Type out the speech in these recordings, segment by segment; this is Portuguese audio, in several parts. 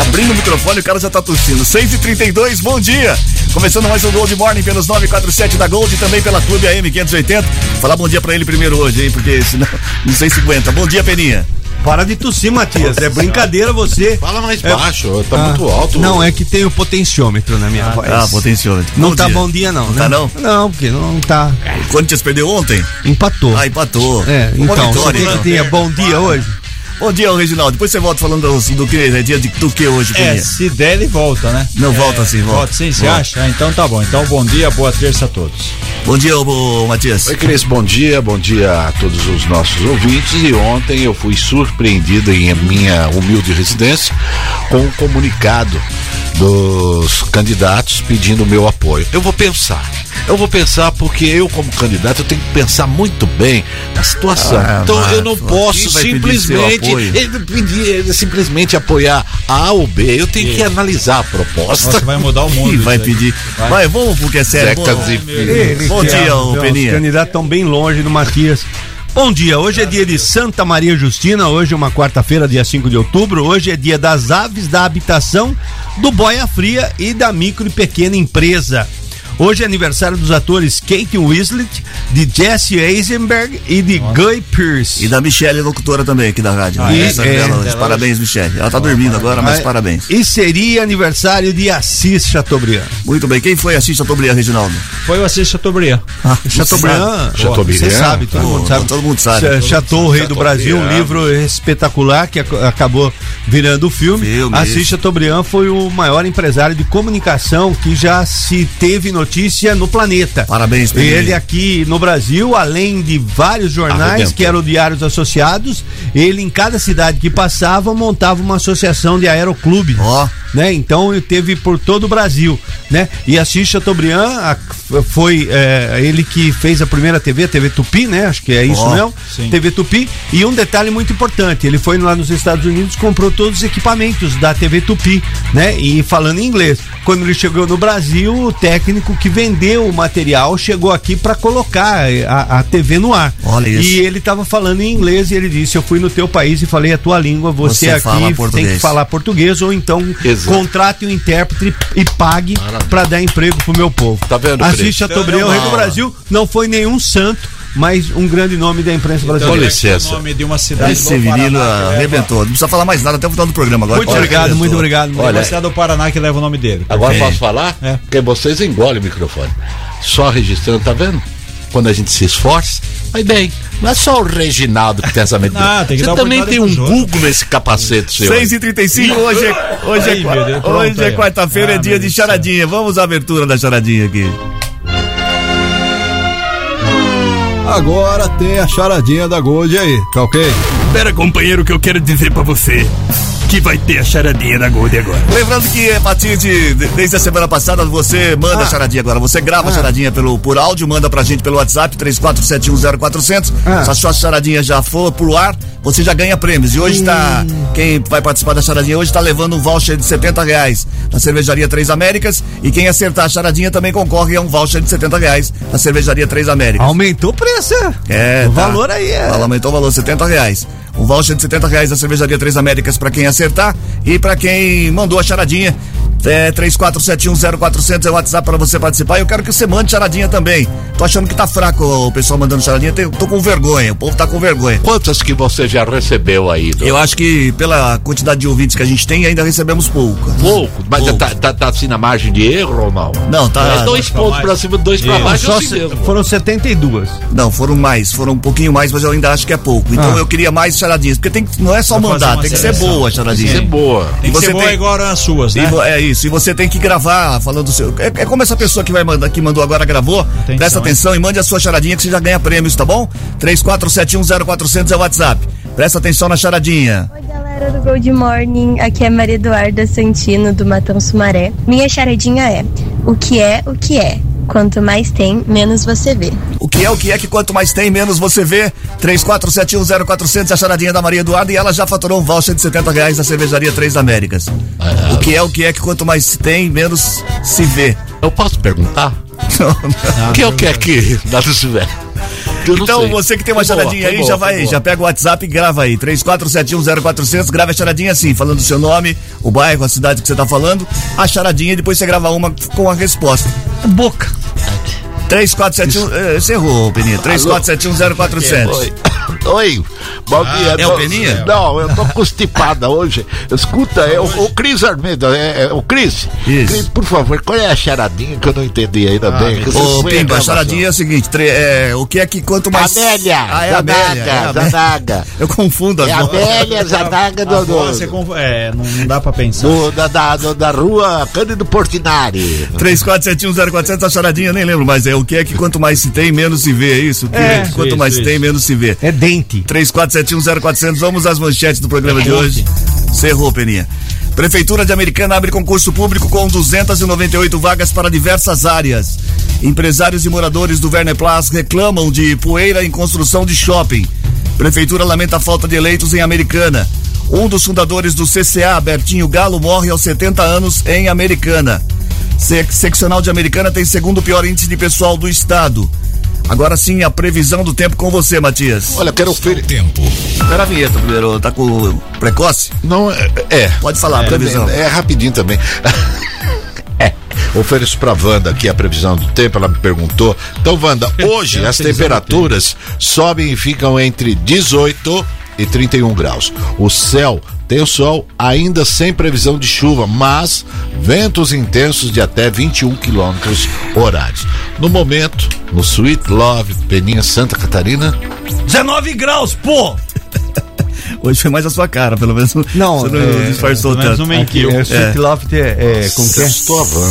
Abrindo o microfone, o cara já tá tossindo. 6h32, bom dia! Começando mais um Gold Morning pelos 947 da Gold e também pela Clube AM 580. Falar bom dia pra ele primeiro hoje, hein? Porque senão não sei se aguenta. Bom dia, Peninha. Para de tossir, Matias. É brincadeira você. Fala mais É- baixo, tá Ah, muito alto. Não, é que tem o potenciômetro na minha voz. Ah, potenciômetro. Não Bom tá dia. bom dia, não. Não né? tá, não? Não, porque não tá. O Corinthians perdeu ontem? Empatou. Ah, empatou. É, Uma então, vitória, você quer então. que tenha bom dia hoje? Bom dia, Reginaldo. Depois você volta falando do, do que, é dia de, do que hoje, É, se der, ele volta, né? Não É, volta assim, volta. Volta sim, você acha? Ah, Então tá bom. Então, bom dia, boa terça a todos. Bom dia, ô, ô, Matias. Oi, Cris, bom dia, bom dia a todos os nossos ouvintes. E ontem eu fui surpreendido em minha humilde residência com um comunicado dos candidatos pedindo o meu apoio. Eu vou pensar. Eu vou pensar porque eu, como candidato, eu tenho que pensar muito bem na situação. Ah, então vai, eu não posso simplesmente apoio? ele pedir, ele simplesmente apoiar A ou B. Eu tenho que analisar a proposta. Nossa, vai mudar o mundo. Vai pedir. Vai. Vai, vamos porque é sério. Zecas Bom, e Ele Bom dia, é- ô, Os Peninha. candidatos estão bem longe do Matias. Bom dia, hoje é dia de Santa Maria Justina, hoje é uma quarta-feira, dia 5 de outubro, hoje é dia das aves, da habitação, do boia fria e da micro e pequena empresa. Hoje é aniversário dos atores Kate Winslet, de Jesse Eisenberg e de Guy Pearce. E da Michelle, locutora também aqui da rádio. Ah, é? É. Dela Parabéns, Michelle. Ela tá dormindo agora, mas Ah, parabéns. E seria aniversário de Assis Chateaubriand. Muito bem. Quem foi assistir Chateaubriand, Reginaldo? Foi o Assis Chateaubriand. Chateaubriand, Chateaubriand. você sabe, todo mundo sabe. todo mundo sabe. Cha- Chateau, o Rei do Brasil, um livro espetacular que ac- acabou virando filme. Filme, Assis isso. Chateaubriand foi o maior empresário de comunicação que já se teve notícia no planeta. Parabéns, Peninha. Ele aqui no Brasil, além de vários jornais que eram diários associados, ele em cada cidade que passava montava uma associação de aeroclube. Ó. Né? Então ele teve por todo o Brasil, né? E Assis Chateaubriand a- foi é, ele que fez a primeira TV, a TV Tupi, né? Acho que é isso Ó, mesmo. sim. TV Tupi. E um detalhe muito importante, ele foi lá nos Estados Unidos, comprou todos os equipamentos da TV Tupi, né? E falando em inglês. Quando ele chegou no Brasil, o técnico que vendeu o material chegou aqui para colocar a, a TV no ar. Olha isso. E ele estava falando em inglês e ele disse: Eu fui no teu país e falei a tua língua, você, Você aqui tem português." que falar português ou então Exato. contrate um intérprete e pague para dar emprego pro meu povo. Tá vendo, Assis Cris? Chateaubriand, o rei do Brasil, não foi nenhum santo, mas um grande nome da imprensa Com brasileira. licença. O nome de uma cidade Esse Paraná leva- arrebentou. Não precisa falar mais nada até o final do programa agora. Muito Olha, obrigado, arrebentou. muito obrigado. Olha, uma cidade do Paraná que leva o nome dele. Agora posso falar? É. Porque vocês engolem o microfone. Só registrando, tá vendo? Quando a gente se esforça, vai bem. Não é só o Reginaldo que tem essa mente. Ah, tem que Você também tem um Google nesse capacete seu. 6h35, hoje é, hoje é, hoje é quarta-feira, é Ah, dia de charadinha. Vamos à abertura da charadinha aqui. Agora tem a charadinha da Gold aí, tá ok? Pera, companheiro, que eu quero dizer pra você que vai ter a charadinha da Gold agora. Lembrando que a partir de, de- desde a semana passada você manda a charadinha agora. Você grava a charadinha pelo, por áudio, manda pra gente pelo WhatsApp 34710400. Ah. Se a sua charadinha já for pro ar, você já ganha prêmios. E hoje tá. Quem vai participar da charadinha hoje tá levando um voucher de 70 reais na cervejaria Três Américas. E quem acertar a charadinha também concorre a um voucher de 70 reais na cervejaria Três Américas. Aumentou o preço. É, o tá. valor aí é. Ela aumentou o valor, 70 reais. Um voucher de 70 reais da cervejaria Três Américas pra quem acertar e pra quem mandou a charadinha. É, 34710400 é o WhatsApp para você participar. E eu quero que você mande charadinha também. Tô achando que tá fraco o pessoal mandando charadinha. Tem- Tô com vergonha. O povo tá com vergonha. Quantas que você já recebeu aí? Eu acho que pela quantidade de ouvintes que a gente tem, ainda recebemos pouco. Pouco, mas Tá, tá, tá assim na margem de erro ou não? Não, tá. É dois pontos pra cima, dois pra baixo. Só assim se- mesmo. foram 72. Não, foram mais, foram um pouquinho mais, mas eu ainda acho que é pouco. Então Ah. eu queria mais charadinhas, porque tem, que- não é só Pra mandar, tem que ser boa a charadinha. Tem que ser boa. Tem que ser boa igual as suas, E né? vo- é isso, e você tem que gravar falando do seu. É, é como essa pessoa que vai mandar, que mandou agora gravou. Presta hein? atenção e mande a sua charadinha que você já ganha prêmios, tá bom? 34710400 é o WhatsApp. Presta atenção na charadinha. Galera do Gold Morning, aqui é Maria Eduarda Santino do Matão Sumaré. Minha charadinha é: o que é o que é? Quanto mais tem, menos você vê. O que é o que é que quanto mais tem, menos você vê. 34710400 é a charadinha da Maria Eduarda e ela já faturou um voucher de 70 reais da cervejaria Três Américas. O que é o que é que quanto mais tem, menos se vê. Eu posso perguntar? O que é o que é que nada se vê? Eu Então, você que tem uma Foi boa, aí, boa, já vai, já pega o WhatsApp e grava aí. 34710400, grava a charadinha assim, falando o seu nome, o bairro, a cidade que você tá falando, a charadinha e depois você grava uma com a resposta. Boca. 3471, eh, você errou, Peninha. 34710400. Oi. Oi, bom dia. é o Peninha? Não, eu tô constipada hoje. Escuta, é o, o Cris Armeda, é, é o Cris. Cris, por favor, qual é a charadinha que eu não entendi ainda bem? que você Ô, Pimba, a charadinha é o seguinte: tre- é, o que é que quanto mais. Amélia, Ah, é Amélia. Zanaga, é a Amélia. Zanaga. Eu confundo as É. Amélia Zanaga do, do, você conf- é, não, não dá pra pensar. do- da, da, do- da rua Cândido Portinari. 34710400, a charadinha, eu nem lembro mais. É o que é que quanto mais se tem, menos se vê, é isso? O que É, é, que quanto isso, mais se isso. tem, menos se vê. É dente. 34710400, vamos às manchetes do programa de hoje. Cerrou, Peninha. Prefeitura de Americana abre concurso público com 298 vagas para diversas áreas. Empresários e moradores do Werner Place reclamam de poeira em construção de shopping. Prefeitura lamenta a falta de eleitos em Americana. Um dos fundadores do CCA, Bertinho Galo, morre aos 70 anos em Americana. Sec- Seccional de Americana tem segundo pior índice de pessoal do estado. Agora sim, a previsão do tempo com você, Matias. Olha, quero oferecer. Tempo. Espera a vinheta primeiro, tá com precoce? Não, é. é. Pode falar, a previsão. É, é rapidinho também. É. Ofereço pra Wanda aqui a previsão do tempo, ela me perguntou. Então, Wanda, hoje É as temperaturas sobem e ficam entre 18 e 31 graus. O céu tem o sol, ainda sem previsão de chuva, mas ventos intensos de até 21 quilômetros horários. No momento, no Sweet Love, Peninha, Santa Catarina, 19 graus, pô! Hoje foi mais a sua cara, pelo menos. Não, você não é, disfarçou pelo tanto. não mentiu. É, Sweet Loft é, é, como que é?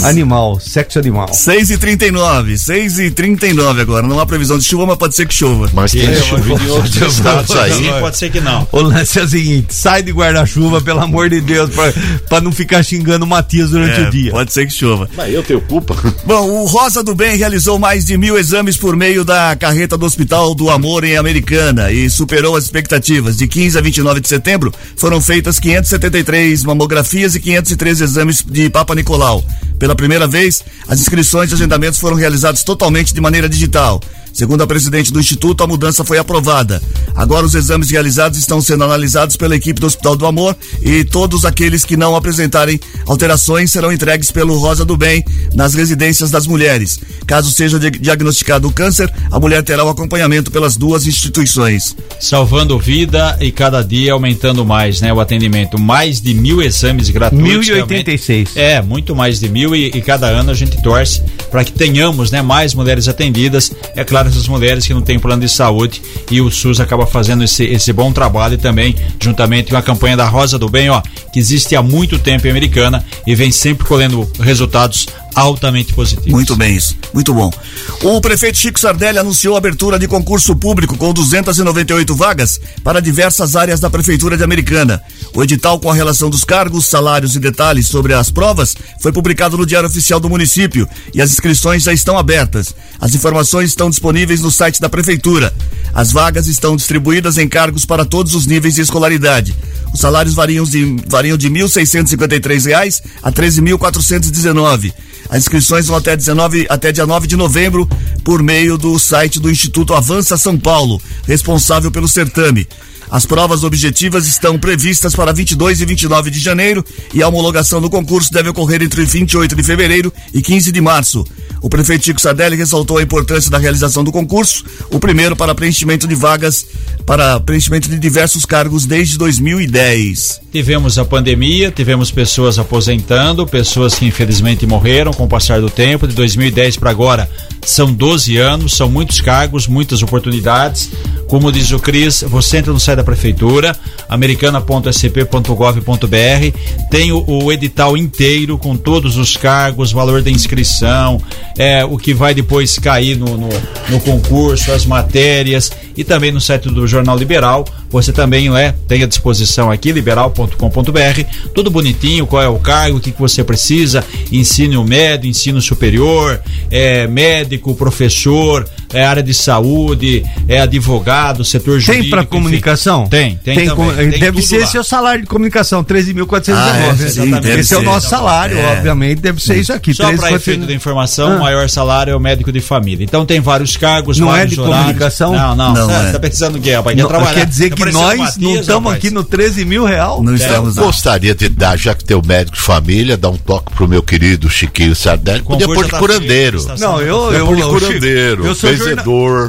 Animal, sexo animal. 6 e 39 6 e 39 agora. Não há previsão de chuva, mas pode ser que chova. mas tem Eu- chuva em outros estados aí. Pode ser que não. O lance é o seguinte: sai de guarda-chuva, pelo amor de Deus, pra, pra não ficar xingando o Matias durante É, o dia. Pode ser que chova. Mas eu tenho culpa. Bom, o Rosa do Bem realizou mais de mil exames por meio da carreta do Hospital do Amor em Americana e superou as expectativas. De 15 a 29 de setembro foram feitas 573 mamografias e 513 exames de Papa Nicolau. Pela primeira vez, as inscrições e agendamentos foram realizados totalmente de maneira digital. Segundo a presidente do Instituto, a mudança foi aprovada. Agora os exames realizados estão sendo analisados pela equipe do Hospital do Amor e todos aqueles que não apresentarem alterações serão entregues pelo Rosa do Bem nas residências das mulheres. Caso seja di- diagnosticado o câncer, a mulher terá o acompanhamento pelas duas instituições. Salvando vida e cada dia aumentando mais, né? O atendimento. Mais de mil exames gratuitos. 1086. realmente. É, muito mais de mil e, e cada ano a gente torce para que tenhamos, né, mais mulheres atendidas. É claro, essas mulheres que não têm plano de saúde e o SUS acaba fazendo esse, esse bom trabalho e também, juntamente com a campanha da Rosa do Bem, ó, que existe há muito tempo em Americana e vem sempre colhendo resultados altamente positivos. Muito bem isso, muito bom. O prefeito Chico Sardelli anunciou a abertura de concurso público com 298 vagas para diversas áreas da prefeitura de Americana. O edital com a relação dos cargos, salários e detalhes sobre as provas foi publicado no Diário Oficial do município e as inscrições já estão abertas. As informações estão disponíveis no site da prefeitura. As vagas estão distribuídas em cargos para todos os níveis de escolaridade. Os salários variam de, variam de 1.653 reais a R$ 13.419. As inscrições vão até 19 até dia 9 de novembro por meio do site do Instituto Avança São Paulo, responsável pelo certame. As provas objetivas estão previstas para 22 e 29 de janeiro e a homologação do concurso deve ocorrer entre 28 de fevereiro e 15 de março. O prefeito Chico Sardelli ressaltou a importância da realização do concurso, o primeiro para preenchimento de vagas para preenchimento de diversos cargos desde 2010. Tivemos a pandemia, tivemos pessoas aposentando, pessoas que infelizmente morreram com o passar do tempo, de 2010 para agora são 12 anos, são muitos cargos, muitas oportunidades. Como diz o Cris, você entra no site da prefeitura, americana.sp.gov.br, tem o, o, edital inteiro com todos os cargos, valor da inscrição, é, o que vai depois cair no, no, no concurso, as matérias e também no site do Jornal Liberal. Você também é, tem à disposição aqui, liberal.com.br, tudo bonitinho, qual é o cargo, o que, que você precisa, ensino médio, ensino superior, é, médico, professor, é área de saúde, é advogado, setor jurídico. Tem para comunicação? Tem, tem, tem, com, tem Deve ser esse o salário de comunicação, 13.419. Ah, é, esse ser, é o nosso salário, é. obviamente, deve ser isso aqui. Só para efeito da informação, ah. o maior salário é o médico de família. Então tem vários cargos, não vários é de horários. comunicação? Não, não. não é. Tá pensando o quê, rapaz? Quer, trabalhar. quer dizer que nós não estamos aqui no 13 mil real? Não estamos. Eu gostaria de dar, já que tem o médico de família, dar um toque pro meu querido Chiquinho Sardelli. Podia pôr de curandeiro. Não, eu, eu, curandeiro, eu sou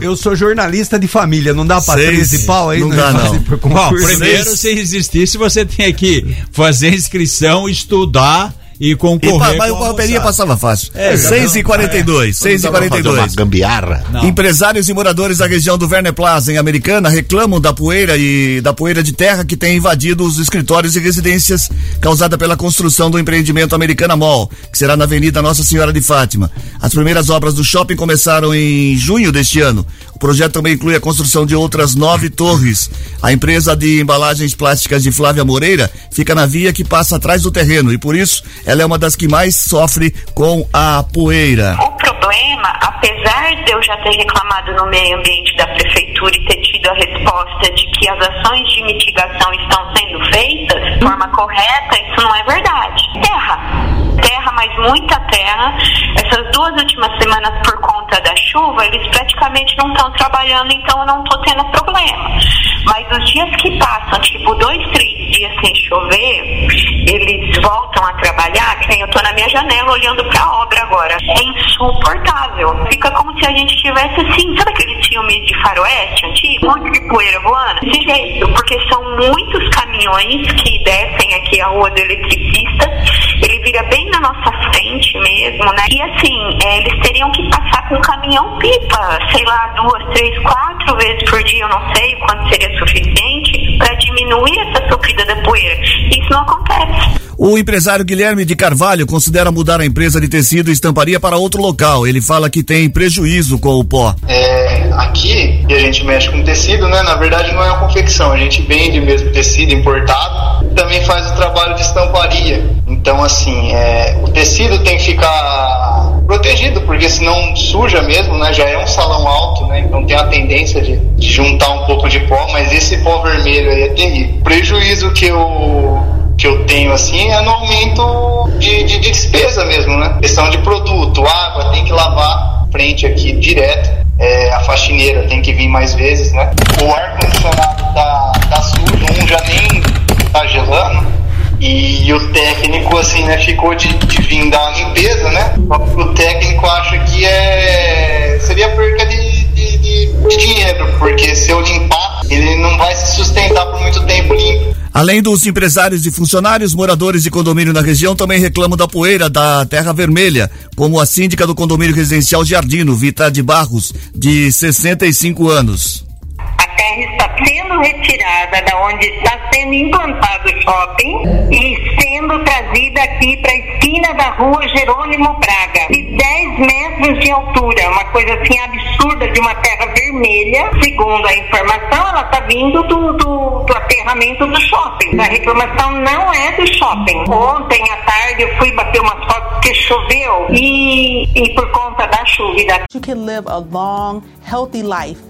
eu sou jornalista de família, não dá pra Seis, 13 pau aí? Não, não dá, não. Bom, primeiro, se existisse, você tem que fazer inscrição, estudar e concorrer. E, mas o Palmeirinha passava fácil. É, 6 e 42 6 e 42 gambiarra. Não. Empresários e moradores da região do Werner Plaza, em Americana, reclamam da poeira e da poeira de terra que tem invadido os escritórios e residências causada pela construção do empreendimento Americana Mall, que será na Avenida Nossa Senhora de Fátima. As primeiras obras do shopping começaram em junho deste ano. O projeto também inclui a construção de outras nove torres. A empresa de embalagens plásticas de Flávia Moreira fica na via que passa atrás do terreno e por isso ela é uma das que mais sofre com a poeira. Problema, apesar de eu já ter reclamado no meio ambiente da prefeitura e ter tido a resposta de que as ações de mitigação estão sendo feitas de forma correta, isso não é verdade. Terra. Terra, mas muita terra. Essas duas últimas semanas, por conta da chuva, eles praticamente não estão trabalhando, então eu não estou tendo problema. Mas os dias que passam, tipo dois, três dias sem chover, eles voltam a trabalhar, que nem eu tô na minha janela olhando para a obra agora. É insuportável. Fica como se a gente tivesse assim, sabe aquele filme de faroeste antigo? Um monte de poeira voando? Desse jeito, porque são muitos caminhões que descem aqui a rua do eletricista, ele vira bem na nossa frente mesmo, né? E assim, é, eles teriam que passar com caminhão pipa, sei lá, duas, três, quatro vezes por dia, eu não sei quanto seria suficiente para diminuir essa subida da poeira. Isso não acontece. O empresário Guilherme de Carvalho considera mudar a empresa de tecido e estamparia para outro local. Ele fala que tem prejuízo com o pó. É, aqui, e a gente mexe com tecido, né? Na verdade não é uma confecção, a gente vende mesmo tecido importado, também faz o trabalho de estamparia. Então, assim, é, o tecido tem que ficar protegido, porque senão suja mesmo, né? Já é um salão alto, né? Então tem a tendência de, de juntar um pouco de pó, mas esse pó vermelho aí é terrível. Prejuízo que eu que eu tenho assim é no aumento de, de, de despesa mesmo, né? Questão de produto, água tem que lavar frente aqui direto. É, a faxineira tem que vir mais vezes, né? O ar-condicionado tá, tá sujo, um já nem tá gelando. E o técnico, assim, né, ficou de, de vir dar uma limpeza, né? O técnico acha que é seria perca de, de, de, de dinheiro, porque se eu limpar, ele não vai se sustentar por muito tempo limpo. Além dos empresários e funcionários, moradores de condomínio na região também reclamam da poeira da Terra Vermelha, como a síndica do condomínio residencial Jardino, Vita de Barros, de 65 anos. A terra está retirada da onde está sendo implantado o shopping e sendo trazida aqui para a esquina da rua Jerônimo Braga, de 10 metros de altura, uma coisa assim absurda de uma terra vermelha. Segundo a informação, ela está vindo do, do, do aterramento do shopping. A reclamação não é do shopping. Ontem à tarde eu fui bater uma foto porque choveu e, e por conta da chuva. You can live a long, healthy life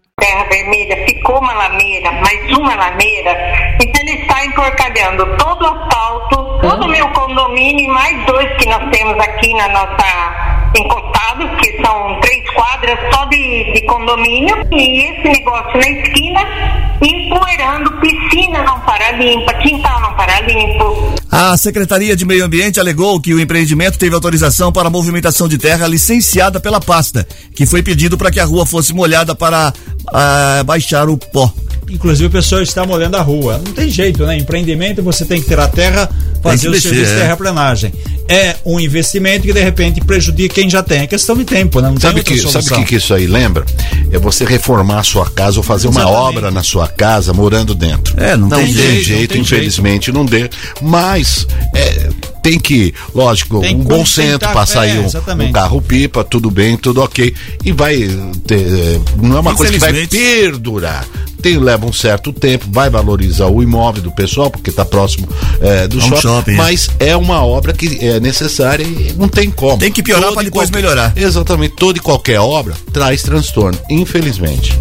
Terra Vermelha ficou uma lameira, mais uma lameira, então ele está enporcalhando todo o asfalto, todo o meu condomínio e mais dois que nós temos aqui na nossa que são três quadras só de, de condomínio, e esse negócio na esquina empoeirando, piscina não para limpa, quintal não para limpo. A Secretaria de Meio Ambiente alegou que o empreendimento teve autorização para movimentação de terra licenciada pela pasta, que foi pedido para que a rua fosse molhada para ah, baixar o pó. Inclusive o pessoal está molhando a rua. Não tem jeito, né? Empreendimento, você tem que ter a terra, fazer o mexer, serviço de é. terraplanagem. É um investimento que de repente prejudica quem já tem. É questão de tempo, né? Não Sabe tem que, outra sabe o solução. que, que isso aí lembra? É você reformar a sua casa ou fazer uma Exatamente. obra na sua casa morando dentro. É, não tem tem jeito, jeito, não tem infelizmente não dê. Mas é, tem que, lógico, Tem um bom centro para sair é, um- um, carro pipa, tudo bem, tudo ok. E vai ter. é, Não é uma coisa que vai perdurar. Tem, leva um certo tempo, vai valorizar o imóvel do pessoal, porque está próximo é, do É um shopping, shopping, é. mas é uma obra que é necessária e não tem como. Tem que piorar e depois qualquer- melhorar. Exatamente, toda e qualquer obra traz transtorno, infelizmente.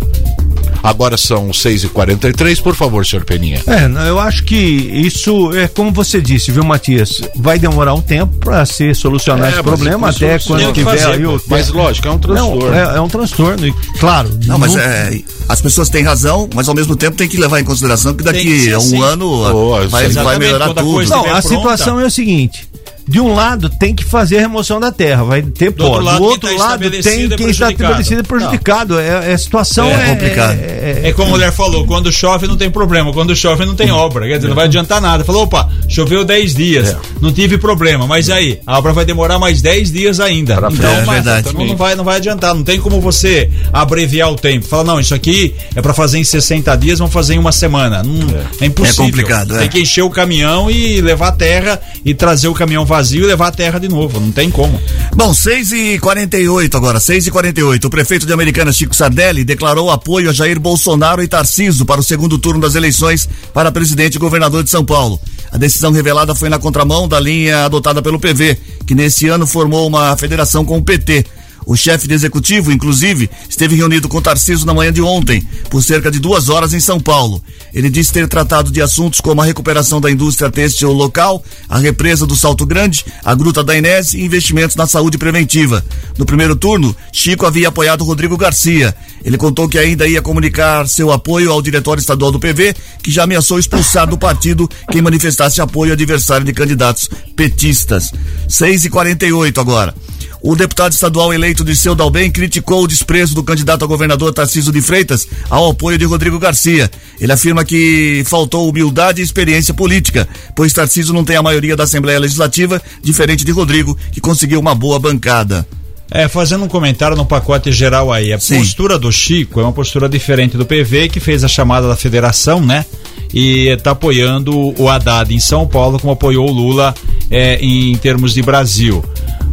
Agora são 6h43, por favor, senhor Peninha. É, não, eu acho que isso é como você disse, viu, Matias? Vai demorar um tempo para ser solucionar É, esse problema até quando tiver fazer, aí o pô. Mas, lógico, é um transtorno. Não, é, é um transtorno e claro. Não, mas é, as pessoas têm razão, mas ao mesmo tempo tem que levar em consideração que daqui a um assim. ano Oh, vai, vai melhorar tudo. Não, estiver a pronta- situação é o seguinte. De um lado tem que fazer a remoção da terra, vai ter pó. outro lado, Do quem outro tá lado tem é quem está prejudicado. estabelecido é prejudicado. É, é- a situação É é, complicado. é- É como a mulher falou, quando chove não tem problema, quando chove não tem obra, quer dizer, não vai adiantar nada. Falou, opa, choveu 10 dias, não tive problema, mas aí, a obra vai demorar mais 10 dias ainda. Então, frente. É mas, verdade. então não, vai, não vai adiantar, não tem como você abreviar o tempo. Fala, não, isso aqui é pra fazer em 60 dias, vamos fazer em uma semana. Não, é. impossível. É complicado, é. Tem que encher o caminhão e levar a terra e trazer o caminhão vazio e levar a terra de novo, não tem como. Bom, 6 e 48 agora, 6 e 48 O prefeito de Americana, Chico Sardelli, declarou apoio a Jair Bolsonaro e Tarciso para o segundo turno das eleições para presidente e governador de São Paulo. A decisão revelada foi na contramão da linha adotada pelo PV, que nesse ano formou uma federação com o PT. O chefe de executivo, inclusive, esteve reunido com Tarciso na manhã de ontem, por cerca de duas horas em São Paulo. Ele disse ter tratado de assuntos como a recuperação da indústria têxtil local, a represa do Salto Grande, a Gruta da Inés e investimentos na saúde preventiva. No primeiro turno, Chico havia apoiado Rodrigo Garcia. Ele contou que ainda ia comunicar seu apoio ao diretório estadual do PV, que já ameaçou expulsar do partido quem manifestasse apoio adversário de candidatos petistas. 6 e 48 agora. O deputado estadual eleito de Seu Dalbem criticou o desprezo do candidato a governador Tarciso de Freitas ao apoio de Rodrigo Garcia. Ele afirma que faltou humildade e experiência política, pois Tarciso não tem a maioria da Assembleia Legislativa, diferente de Rodrigo, que conseguiu uma boa bancada. É, fazendo um comentário no pacote geral aí, a Sim. postura do Chico é uma postura diferente do PV, que fez a chamada da federação, né? E está apoiando o Haddad em São Paulo, como apoiou o Lula é, em termos de Brasil.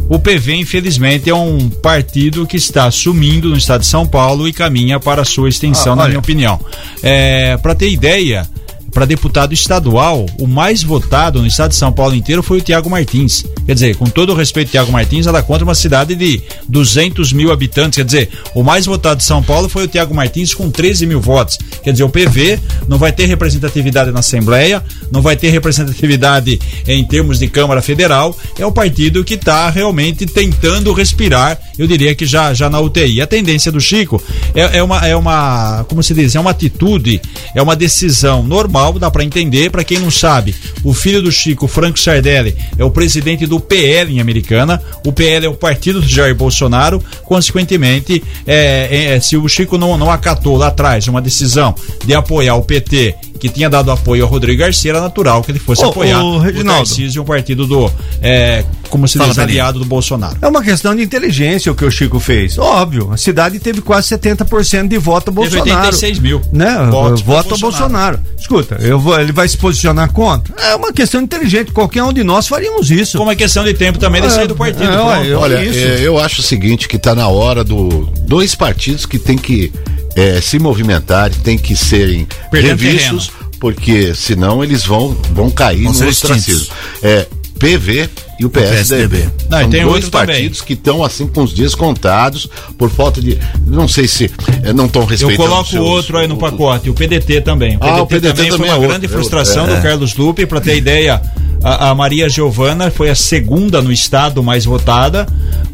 O PV, infelizmente, é um partido que está sumindo no estado de São Paulo e caminha para a sua extensão, Ah, na minha opinião. É, para ter ideia, para deputado estadual, o mais votado no estado de São Paulo inteiro foi o Tiago Martins. Quer dizer, com todo o respeito, Tiago Martins, ela contra uma cidade de 200 mil habitantes. Quer dizer, o mais votado de São Paulo foi o Tiago Martins com 13 mil votos. Quer dizer, o PV não vai ter representatividade na Assembleia, não vai ter representatividade em termos de Câmara Federal. É o partido que está realmente tentando respirar, eu diria que já, já na UTI. A tendência do Chico é, é uma, é uma, como se diz, é uma atitude, é uma decisão normal, dá para entender. Para quem não sabe, o filho do Chico, Franco Sardelli, é o presidente do PL em Americana. O PL é o partido do Jair Bolsonaro. Consequentemente, é, é, se o Chico não, não acatou lá atrás uma decisão de apoiar o PT que tinha dado apoio ao Rodrigo Garcia, era natural que ele fosse Ô, apoiar ô, o Reginaldo. Tarcísio, um partido do, é, como se Fala, diz, aliado do Bolsonaro. É uma questão de inteligência o que o Chico fez. Óbvio, a cidade teve quase 70% de voto a Teve Bolsonaro. 86 mil Né? votos voto a Bolsonaro. Escuta, eu vou, ele vai se posicionar contra? É uma questão inteligente. Qualquer um de nós faríamos isso. Como é questão de tempo também de É, sair do partido. é, olha, Olha, isso. é, eu acho o seguinte, que está na hora do dois partidos que tem que é, se movimentar, tem que serem Perdendo revistos, porque senão eles vão, vão cair Vão no ostracismo. É, PV e o PSDB. Não, São tem dois outro também. partidos que estão assim com os dias contados por falta de, não sei se é, não estão Eu respeitando. coloco seus- outro aí no pacote, o PDT também. O Ah, PDT, o PDT também foi também uma é grande outro, frustração é. do Carlos Lupe. Para ter ideia, a, a Maria Giovana foi a segunda no estado mais votada.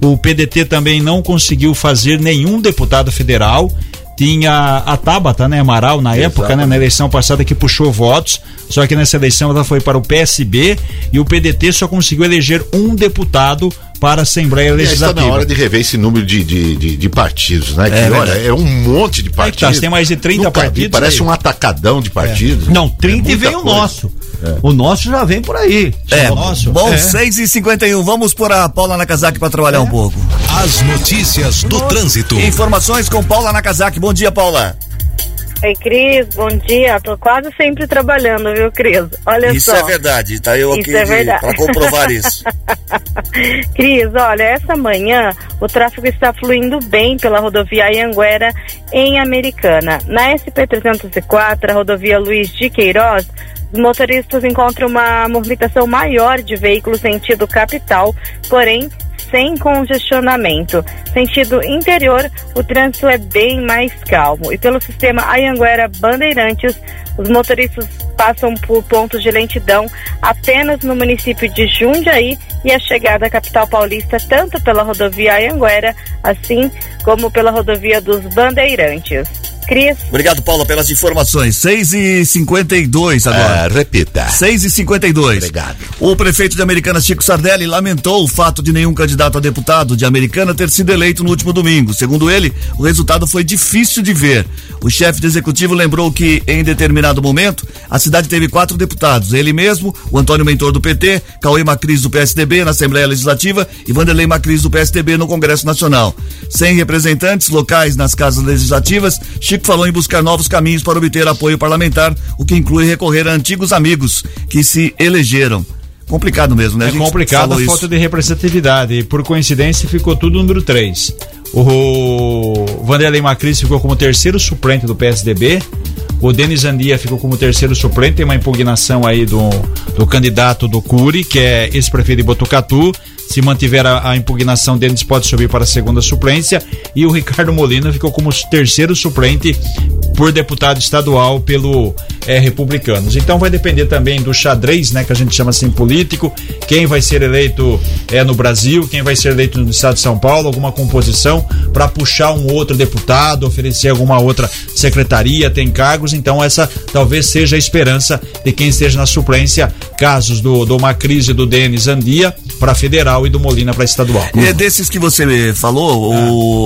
O PDT também não conseguiu fazer nenhum deputado federal. Tinha a Tabata, né, Amaral, na época, né, na eleição passada, que puxou votos. Só que nessa eleição ela foi para o PSB e o PDT só conseguiu eleger um deputado para a Assembleia E aí está Legislativa. na hora de rever esse número de, de, de, de partidos, né? É que, olha, é um monte de tá, partidos. você tem mais de 30 Nunca vi, partidos Parece aí. um atacadão de partidos. Não, 30 É e vem o coisa. nosso. O nosso já vem por aí. É, Nosso. bom, É. 6 e 51 vamos pôr a Paula Nakazaki para trabalhar um pouco. As notícias do trânsito. Informações com Paula Nakazaki. Bom dia, Paula. Oi, Cris, bom dia. Tô quase sempre trabalhando, viu, Cris? Olha Isso só. é verdade, tá eu aqui Isso é para comprovar isso. Cris, olha, essa manhã o tráfego está fluindo bem pela rodovia Anhanguera em Americana. Na SP-304, a rodovia Luiz de Queiroz, os motoristas encontram uma movimentação maior de veículos sentido capital, porém sem congestionamento. Sentido interior, o trânsito é bem mais calmo. E pelo sistema Anhanguera Bandeirantes, os motoristas passam por pontos de lentidão apenas no município de Jundiaí e a chegada à capital paulista tanto pela rodovia Anhanguera, assim como pela rodovia dos Bandeirantes. Cris, Obrigado, Paula, pelas informações. 6 e 52 agora. É, repita. 6 e 52 Obrigado. O prefeito de Americana, Chico Sardelli, lamentou o fato de nenhum candidato a deputado de Americana ter sido eleito no último domingo. Segundo ele, o resultado foi difícil de ver. O chefe do executivo lembrou que, em determinado momento, a cidade teve quatro deputados. Ele mesmo, o Antônio Mentor do PT, Cauê Macris do PSDB na Assembleia Legislativa e Vanderlei Macris do PSDB no Congresso Nacional. Sem representantes locais nas casas legislativas, Chico falou em buscar novos caminhos para obter apoio parlamentar, o que inclui recorrer a antigos amigos que se elegeram. Complicado mesmo, né? É complicado a isso. falta de representatividade. E por coincidência ficou tudo número 3. O Vanderlei Macris ficou como terceiro suplente do PSDB. O Denis Andia ficou como terceiro suplente. Tem uma impugnação aí do, do candidato do Cury, que é ex-prefeito de Botucatu. Se mantiver a, a impugnação, Denis pode subir para a segunda suplência. E o Ricardo Molina ficou como terceiro suplente por deputado estadual pelo é, Republicanos. Então vai depender também do xadrez, né, que a gente chama assim político, quem vai ser eleito é no Brasil, quem vai ser eleito no estado de São Paulo, alguma composição para puxar um outro deputado, oferecer alguma outra secretaria, tem cargos, então essa talvez seja a esperança de quem esteja na suplência, casos do, do Macris e do Denis Andia para federal e do Molina para estadual. E desses que você falou,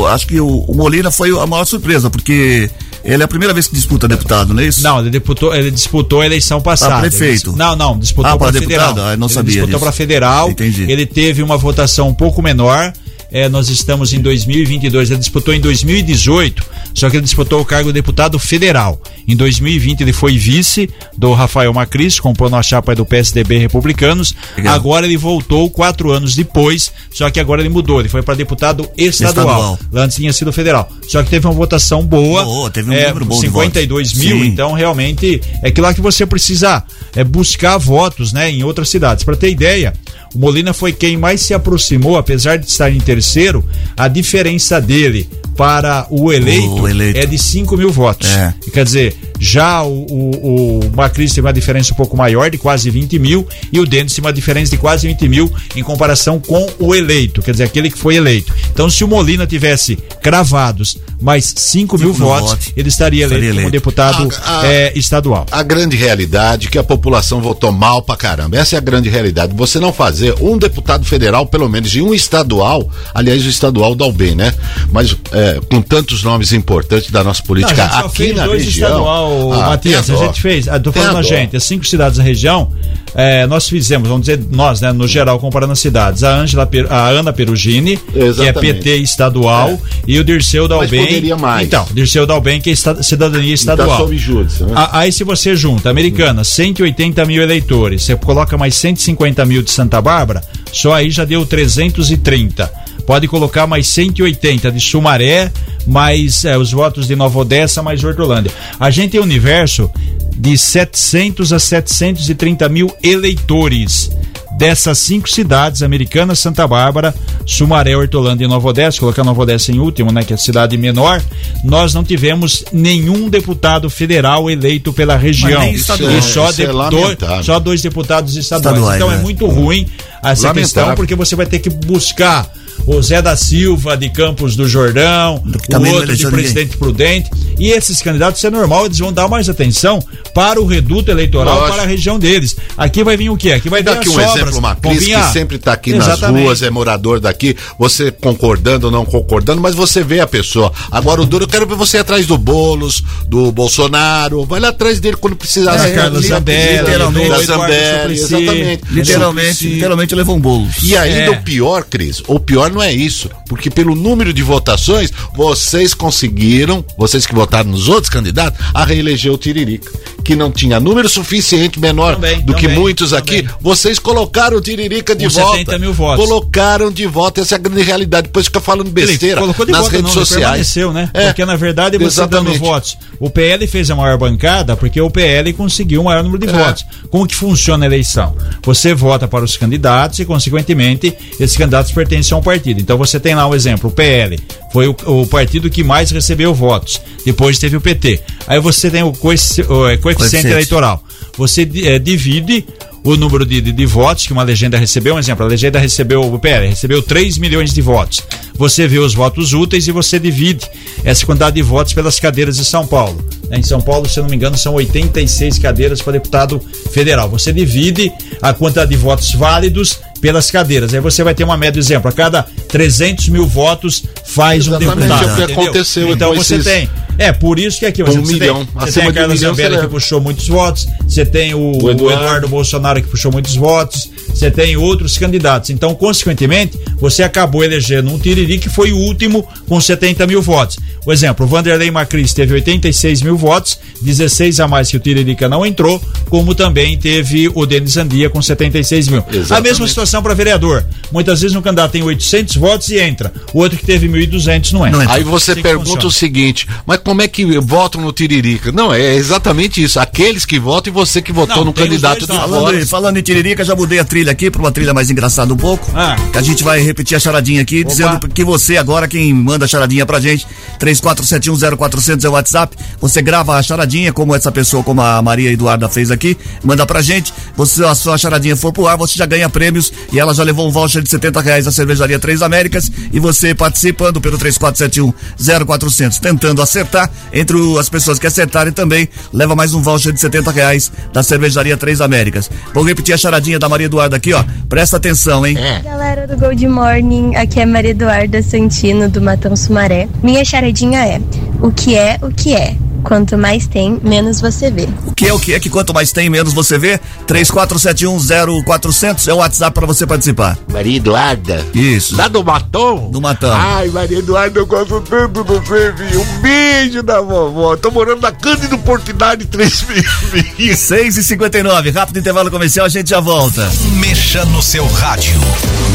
o, acho que o, o Molina foi a maior surpresa, porque ele é a primeira vez que disputa deputado, não é isso? Não, ele disputou, ele disputou a eleição passada. Ah, prefeito. Ele- não, não, disputou Ah, para para federal. Ah, não ele sabia disputou para federal. Entendi. Ele teve uma votação um pouco menor. É, nós estamos em 2022. Ele disputou em 2018, só que ele disputou o cargo de deputado federal. Em 2020 ele foi vice do Rafael Macris, comprou na chapa do PSDB Republicanos. Legal. Agora ele voltou quatro anos depois, só que agora ele mudou. Ele foi para deputado estadual. Estadual. Antes tinha sido federal. Só que teve uma votação boa. Boa, teve um é, número bom de 52 votos. mil, Sim. então realmente é que lá que você precisa é, buscar votos né, em outras cidades. Para ter ideia, o Molina foi quem mais se aproximou, apesar de estar em terceiro, a diferença dele para o eleito, O eleito. é de 5 mil votos. É. Quer dizer, já o, o, o Macris teve uma diferença um pouco maior, de quase 20 mil, e o Denis tem uma diferença de quase 20 mil em comparação com o eleito, quer dizer, aquele que foi eleito. Então, se o Molina tivesse cravados mais 5 mil Cinco mil votos, votos. ele estaria eleito Estaria como eleito. deputado Ah, ah, é, estadual. A grande realidade é que a população votou mal pra caramba. Essa é a grande realidade. Você não fazer um deputado federal, pelo menos, e um estadual, aliás, o estadual dá o bem, né? Mas é, com tantos nomes importantes da nossa política Não, a aqui na região. estadual, ô, Ah, Matias, a gente fez, ah, Tem falando a gente, as cinco cidades da região, é, nós fizemos, vamos dizer, nós, né, no geral, comparando as cidades, a, Angela, a Ana Perugini, que é Exatamente. PT estadual, e o Dirceu Dalben. poderia mais. Então, Dirceu Dalben, que é esta- cidadania estadual. tá sob júdice, né? A- Aí se você junta Americana, 180 mil eleitores, você coloca mais 150 mil de Santa Bárbara, só aí já deu 330. Pode colocar mais 180 de Sumaré, mais eh, os votos de Nova Odessa, mais Hortolândia. A gente tem um universo de 700 a 730 mil eleitores dessas cinco cidades, Americana, Santa Bárbara, Sumaré, Hortolândia e Nova Odessa, colocar Nova Odessa em último, né, que é a cidade menor, nós não tivemos nenhum deputado federal eleito pela região. nem estadual. E só, é de- lamentável. dois, só dois deputados estaduais. Estaduais, então é né? muito ruim essa Lamentável. questão, porque você vai ter que buscar o Zé da Silva de Campos do Jordão, o também não outro de elegeu ninguém. Presidente Prudente. E esses candidatos, isso é normal, eles vão dar mais atenção para o reduto eleitoral, Lógico. para a região deles. Aqui vai vir o quê? Aqui vai Dá aqui as um sobras. exemplo, uma Cris vir que a- sempre está aqui nas Exatamente. ruas, é morador daqui, você concordando ou não concordando, mas você vê a pessoa. Agora o duro, eu quero ver você atrás do Boulos, do Bolsonaro, vai lá atrás dele quando precisar. É, Carlos Zambelli, literalmente. da Zambelli, Suplicy. exatamente. Literalmente, literalmente levou um bolo. E ainda É. o pior, Cris, o pior não é isso, porque pelo número de votações, vocês conseguiram, vocês que votaram nos outros candidatos, a reeleger o Tiririca, que não tinha número suficiente, menor Também, do que também, muitos aqui, vocês colocaram o Tiririca de Com volta. 70 mil votos. Colocaram de volta, essa é a grande realidade, depois fica falando besteira Ele colocou de nas volta, redes não, sociais. permaneceu, né? É, Porque na verdade você exatamente. dando votos. O PL fez a maior bancada porque o PL conseguiu o maior número de É. votos. Como que funciona a eleição? Você vota para os candidatos e, consequentemente, esses candidatos pertencem a um partido. Então você tem lá o exemplo, o PL foi o, o partido que mais recebeu votos. Depois teve o PT. Aí você tem o, o, é, coeficiente Coeficiente. eleitoral. Você eh, divide o número de, de, de votos que uma legenda recebeu. Um exemplo, a legenda recebeu, o PL recebeu 3 milhões de votos. Você vê os votos úteis e você divide essa quantidade de votos pelas cadeiras de São Paulo. Em São Paulo, se eu não me engano, são 86 cadeiras para deputado federal. Você divide a quantidade de votos válidos pelas cadeiras. Aí você vai ter uma média, exemplo, a cada 300 mil votos faz Exatamente, um deputado. é o que entendeu? aconteceu Então você tem. É, por isso que aqui, Com você um tem- milhão. Você Acima tem a um Carla você Zambelli que leva. puxou muitos votos, você tem o, O o Eduardo. Eduardo. Bolsonaro que puxou muitos votos, você tem outros candidatos. Então, consequentemente, você acabou elegendo um Tiriri que foi o último com 70 mil votos. O exemplo, o Vanderlei Macris teve 86 mil votos, 16 a mais que o Tiririca não entrou, como também teve o Denis Andia com 76 mil. A Exatamente. mesma situação para vereador. Muitas vezes um candidato tem 800 votos e entra, o outro que teve 1.200 não entra. Aí você Assim pergunta o seguinte, mas como é que votam no Tiririca? Não, é exatamente isso. Aqueles que votam e você que votou Não, no candidato dois de. Falando, falando em Tiririca, já mudei a trilha aqui para uma trilha mais engraçada um pouco. Ah. Que a gente vai repetir a charadinha aqui, dizendo que você agora, quem manda a charadinha pra gente, 34710400 é o WhatsApp. Você grava a charadinha, como essa pessoa, como a Maria Eduarda fez aqui, manda pra gente. Você, a sua charadinha for pro ar, você já ganha prêmios e ela já levou um voucher de 70 reais da cervejaria Três Américas. E você participando pelo 34710400, tentando acertar, entre as pessoas que acertarem também, leva mais um voucher de 70 reais da cervejaria Três Américas. Vou repetir a charadinha da Maria Eduarda aqui, ó. Presta atenção, hein? Galera do Gold Morning, aqui é Maria Eduarda Santino do Matão Sumaré. Minha charadinha é: o que é o que é? Quanto mais tem, menos você vê. O que é o que é que quanto mais tem, menos você vê? 34710400 é o WhatsApp pra você participar. Maria Eduarda. Isso. Lá do Matão? Do Matão. Ai, Maria Eduarda, eu gosto tanto de você, viu? Um beijo da vovó. Tô morando na Cândido Portinari 3000. 6 e 59 rápido intervalo comercial, a gente já volta. Mexa no seu rádio.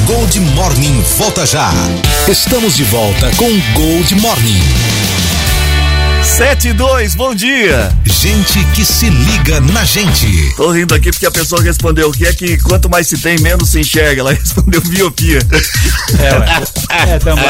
Gold Morning volta já. Estamos de volta com Gold Morning. 7 e 2, bom dia. Gente que se liga na gente. Tô rindo aqui porque a pessoa respondeu o que é que quanto mais se tem, menos se enxerga. Ela respondeu miopia. É, também.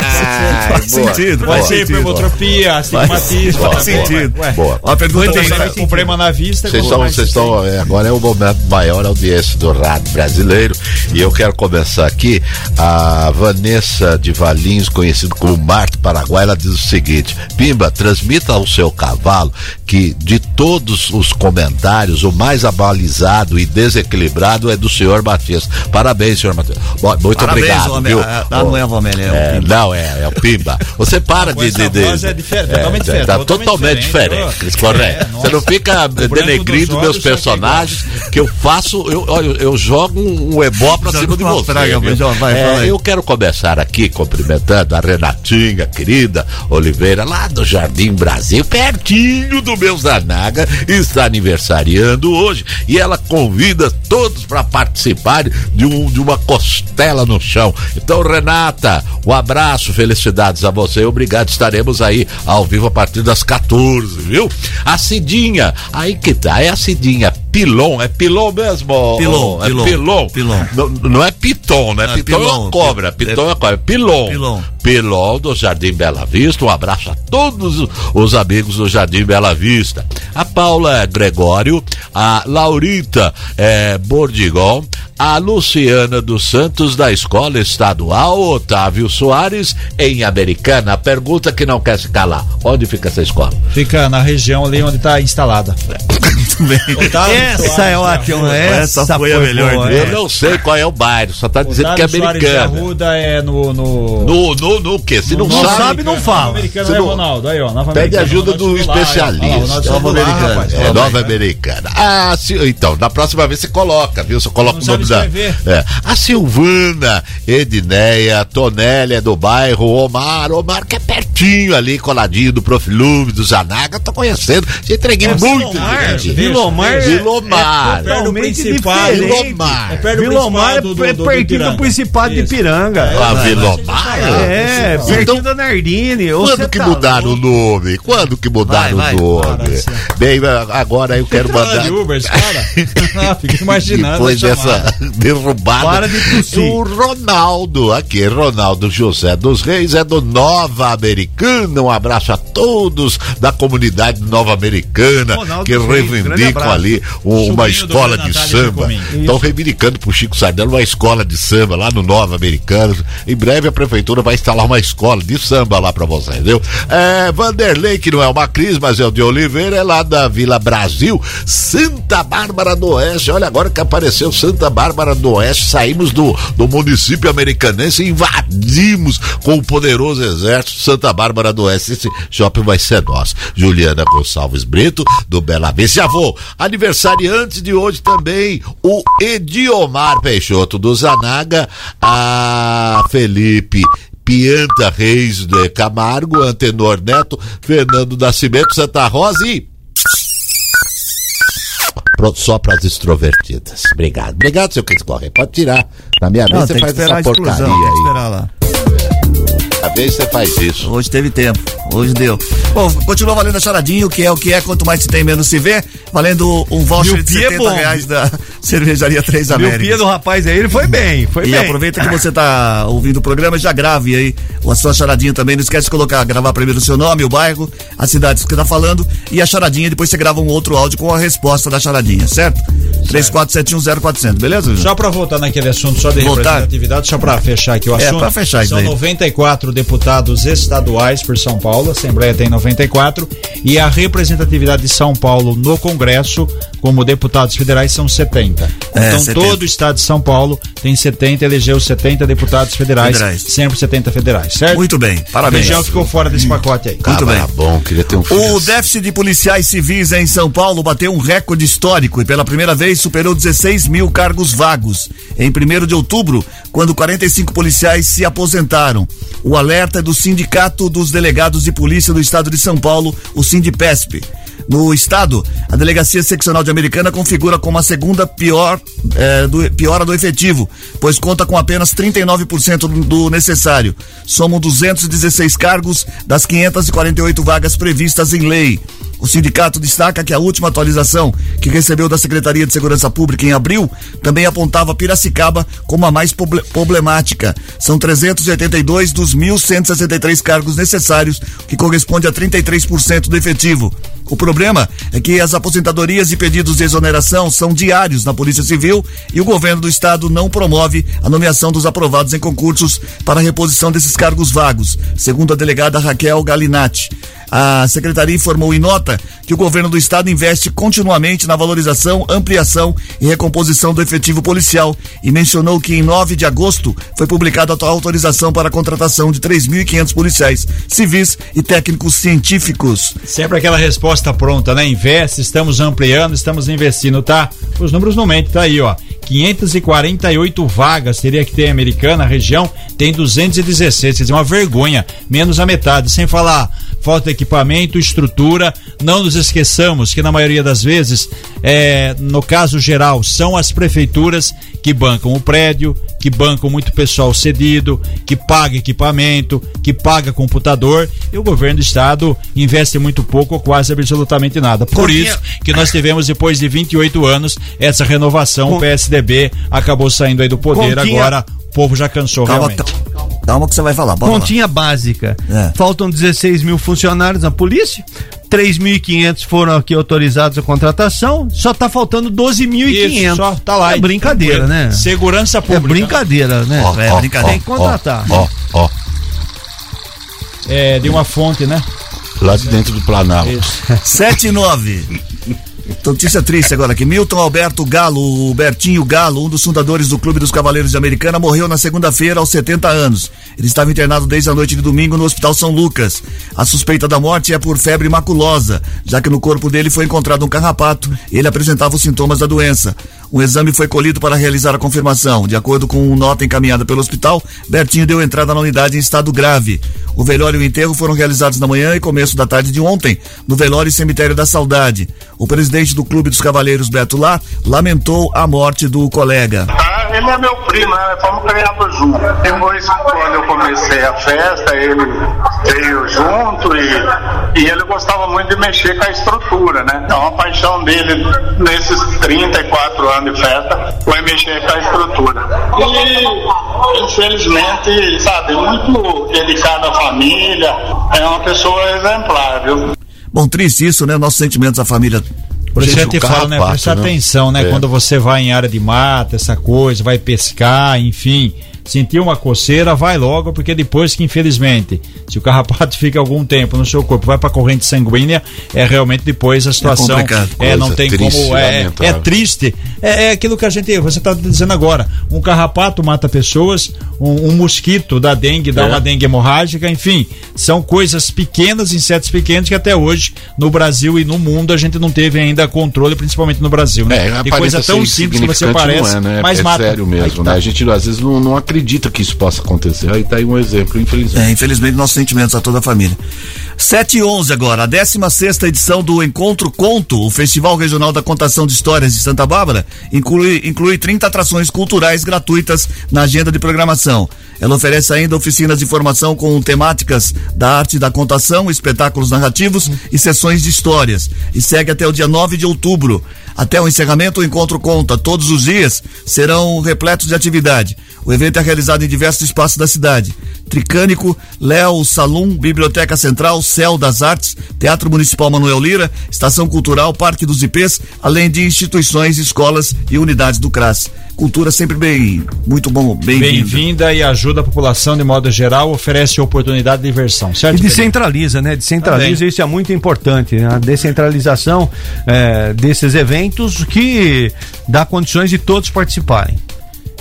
Faz boa. sentido, faz ser sentido. hipermetropia, astigmatismo. Faz sentido. Ué, Boa. Uma pergunta bem- tem problema na vista, Vocês estão, vocês estão, é, agora é o momento maior audiência do rádio brasileiro e eu quero começar aqui. A Vanessa de Valins, conhecida como Marte Paraguai, ela diz o seguinte: Pimba, transmita ao seu cavalo que de todos os comentários, o mais abalizado e desequilibrado é do senhor Matias. Parabéns, senhor Matias. Bom, Muito Parabéns, obrigado. homem. viu? Ah, não é o Vamelé, é o É. Não, é, é o Pimba. Você para Com de. de, de- é diferente, totalmente diferente, Tá totalmente totalmente diferente, diferente. correto. É, Você não fica denegrindo meus é personagens, que eu faço, eu, eu, eu jogo um ebó pra cima de você. É, eu quero começar aqui cumprimentando a Renatinha, querida Oliveira, lá do Jardim Brasil, pertinho do meu Zanaga, está aniversariando hoje e ela convida todos para participarem de, um, de uma costela no chão. Então, Renata, um abraço, felicidades a você, obrigado. Estaremos aí ao vivo a partir das 14, viu? A Cidinha, aí que tá, é a Cidinha. Pilon, é pilon mesmo? Pilon, é pilon, pilon. pilon. Não, não é piton, né? Não, é piton é pilon, uma cobra, pi- piton é, cobra, é pilon. Pilon. Pilon do Jardim Bela Vista. Um abraço a todos os amigos do Jardim Bela Vista. A Paula Gregório, a Laurita eh, Bordigon, a Luciana dos Santos da Escola Estadual Otávio Soares em Americana. A pergunta que não quer se calar: onde fica essa escola? Fica na região ali onde está instalada. Muito bem. Otávio Essa Soares é ótima, Arruda. essa, foi a melhor boa, dele. Eu não sei qual é o bairro, só tá dizendo que é Otávio Soares de americana. Arruda é no. no... No, no, no quê? Se não, Não sabe, sabe, não fala. Americano é Ronaldo, aí ó, Nova Pede Americana, ajuda do especialista. Nova Americana. É, Nova Americana. Ah, se- então, na próxima vez você coloca, viu? Você coloca Não o nome da. É. A Silvana, Edneia, Tonélia do bairro, Omar, Omar que é pertinho ali, coladinho do Profilume, do Zanaga, tô conhecendo. Já entreguei É, muito. Vilomar, gente. Vilomar, Vilomar. é do Totalmente Principado. diferente. Vilomar. É perto do Vilomar é Principado do- do- do pertinho do Ipiranga. Principado de Isso. Ipiranga. Ah, Vilomar? É, Então, pertinho da Nardini. Quando que tá mudaram o nome? Quando que mudaram Vai, vai. o nome? Bem, agora eu quero mandar. de Uber, cara. Fica imaginando. Depois dessa derrubada. Para de tossir. O Ronaldo, aqui, Ronaldo José dos Reis, é do Nova Americana. Um abraço a todos da comunidade Nova Americana Ronaldo que dos Reis, grande reivindicam abraço. ali um- uma escola de samba. Estão reivindicando pro Chico Sardelli uma escola de samba lá no Nova Americana. Em breve a prefeitura vai instalar uma escola de samba lá pra vocês, viu? É, Vanderlei, que não é uma Cris, mas é o de Oliveira, é lá da Vila Brasil, Santa Bárbara do Oeste. Olha, agora que apareceu Santa Bárbara do Oeste, saímos do, do município americanense e invadimos com o poderoso exército Santa Bárbara do Oeste. Esse shopping vai ser nosso. Juliana Gonçalves Brito, do Bela Vista. Já vou. Aniversariante de hoje também, o Ediomar Peixoto, do Zanaga, a Felipe. Pianta Reis de Camargo, Antenor Neto, Fernando Nascimento, Santa Rosa e Pronto, só para as extrovertidas. Obrigado. Obrigado, seu Cris Correia. Pode tirar. Na minha Não, vez você faz essa porcaria tem que aí. esperar lá. Vez você faz isso. Hoje teve tempo, hoje deu. Bom, continua valendo a charadinha, o que é o que é, quanto mais se tem, menos se vê. Valendo um voucher de Miopia é 70 bom. reais da Cervejaria Três Meu Américas. pia do rapaz aí, ele foi bem, foi e bem. aproveita que você tá ouvindo o programa, já grave aí a sua charadinha também. Não esquece de colocar, gravar primeiro o seu nome, o bairro, a cidade que você tá falando e a charadinha. Depois você grava um outro áudio com a resposta da charadinha, certo? 34710400, beleza? Só para voltar naquele assunto só de Voltar? representatividade, só para fechar aqui o É, assunto. pra fechar isso São daí. 94 deputados estaduais por São Paulo, a Assembleia tem 94 e a representatividade de São Paulo no Congresso como deputados federais são 70. É, então 70. todo o estado de São Paulo tem 70, elegeu 70 deputados federais, Federais. sempre 70 federais, certo? Muito bem, parabéns. A região ficou fora desse pacote aí. Muito bem. Ah, bom, queria ter um filho. O déficit de policiais civis em São Paulo bateu um recorde histórico e pela primeira vez superou 16 mil cargos vagos. Em 1 de outubro, quando 45 policiais se aposentaram. O alerta é do Sindicato dos Delegados de Polícia do Estado de São Paulo, o Sindipesp. No estado, a delegacia seccional de Americana configura como a segunda pior eh, do, piora do efetivo, pois conta com apenas 39% do, do necessário. Somam 216 cargos das 548 vagas previstas em lei. O sindicato destaca que a última atualização que recebeu da Secretaria de Segurança Pública em abril também apontava Piracicaba como a mais problemática. São 382 dos 1.163 cargos necessários, que corresponde a 33% do efetivo. O problema é que as aposentadorias e pedidos de exoneração são diários na Polícia Civil e o governo do estado não promove a nomeação dos aprovados em concursos para a reposição desses cargos vagos, segundo a delegada Raquel Galinatti. A secretaria informou em nota que o governo do estado investe continuamente na valorização, ampliação e recomposição do efetivo policial e mencionou que em 9 de agosto foi publicada a autorização para a contratação de 3.500 policiais civis e técnicos científicos. Sempre aquela resposta pronta, né? Investe, estamos ampliando, estamos investindo, tá? Os números não mentem, tá aí, ó. 548 vagas teria que ter Americana, a região tem 216, quer dizer, uma vergonha, menos a metade, sem falar falta equipamento, estrutura. Não nos esqueçamos que na maioria das vezes, é, no caso geral, são as prefeituras que bancam o prédio, que bancam muito pessoal cedido, que paga equipamento, que paga computador, e o governo do estado investe muito pouco ou quase absolutamente nada. Por isso que nós tivemos depois de 28 anos essa renovação, o PSDB acabou saindo aí do poder, Continha... agora povo já cansou calma, realmente. Calma que você vai falar. Bora Continha básica. É. Faltam 16 mil funcionários na polícia. 3.500 foram aqui autorizados a contratação, só tá faltando 12.500. Só tá lá. É brincadeira, né? Segurança pública. É brincadeira, né? Ó, é ó, brincadeira. Tem que contratar. Ó, ó. É, de uma fonte, né? Lá de dentro do Planalto. 7 e 9. Notícia triste agora aqui. Milton Alberto Galo, o Bertinho Galo, um dos fundadores do Clube dos Cavaleiros de Americana, morreu na segunda-feira aos 70 anos. Ele estava internado desde a noite de domingo no Hospital São Lucas. A suspeita da morte é por febre maculosa, já que no corpo dele foi encontrado um carrapato ele apresentava os sintomas da doença. Um exame foi colhido para realizar a confirmação. De acordo com nota encaminhada pelo hospital, Bertinho deu entrada na unidade em estado grave. O velório e o enterro foram realizados na manhã e começo da tarde de ontem, no velório e cemitério da Saudade. O presidente do Clube dos Cavaleiros, Beto Lá, lamentou a morte do colega. Ah, ele é meu primo, né? Fomos criados juntos. Depois, quando eu comecei a festa, ele veio junto e, e ele gostava muito de mexer com a estrutura, né? Então a paixão dele nesses 34 anos de festa foi mexer com a estrutura. E infelizmente, sabe, muito dedicado à família, é uma pessoa exemplar, viu? Bom, triste isso, né? Nossos sentimentos à família. Por isso que Gente, eu te falo, né? Prestar né? atenção, né? É. Quando você vai em área de mata, essa coisa, vai pescar, enfim. Sentir uma coceira, vai logo, porque depois que, infelizmente, se o carrapato fica algum tempo no seu corpo, vai pra corrente sanguínea, é realmente depois a situação. complicado. É, não Coisa tem triste, como. É, é triste. É, é aquilo que a gente. Você tá dizendo agora. Um carrapato mata pessoas, um, um mosquito dá dengue, dá É. uma dengue hemorrágica, enfim. São coisas pequenas, insetos pequenos, que até hoje, no Brasil e no mundo, a gente não teve ainda controle, principalmente no Brasil, né? É, aparenta coisa tão ser simples que você parece, não é, né? mas é mata. sério mesmo, tá. né? A gente às vezes não, não acredita que isso possa acontecer. Aí tá aí um exemplo, infelizmente. É, infelizmente, nossos sentimentos a toda a família. 7 e 11 agora, a 16 edição do Encontro Conto, o Festival Regional da Contação de Histórias de Santa Bárbara, inclui, inclui 30 atrações culturais gratuitas na agenda de programação. Ela oferece ainda oficinas de formação com temáticas da arte da contação, espetáculos narrativos e sessões de histórias. E segue até o dia 9 de outubro. Até o encerramento, o Encontro Conta, todos os dias, serão repletos de atividade. O evento é realizado em diversos espaços da cidade. Tricânico, Léo Salum, Biblioteca Central, Céu das Artes, Teatro Municipal Manuel Lira, Estação Cultural, Parque dos Ipês, além de instituições, escolas e unidades do CRAS. Cultura sempre bem, muito bom, bem-vinda. Bem-vinda e ajuda a população de modo geral, oferece oportunidade de diversão, certo? E descentraliza, né? Descentraliza, Também. isso é muito importante. né? A descentralização é, desses eventos que dá condições de todos participarem.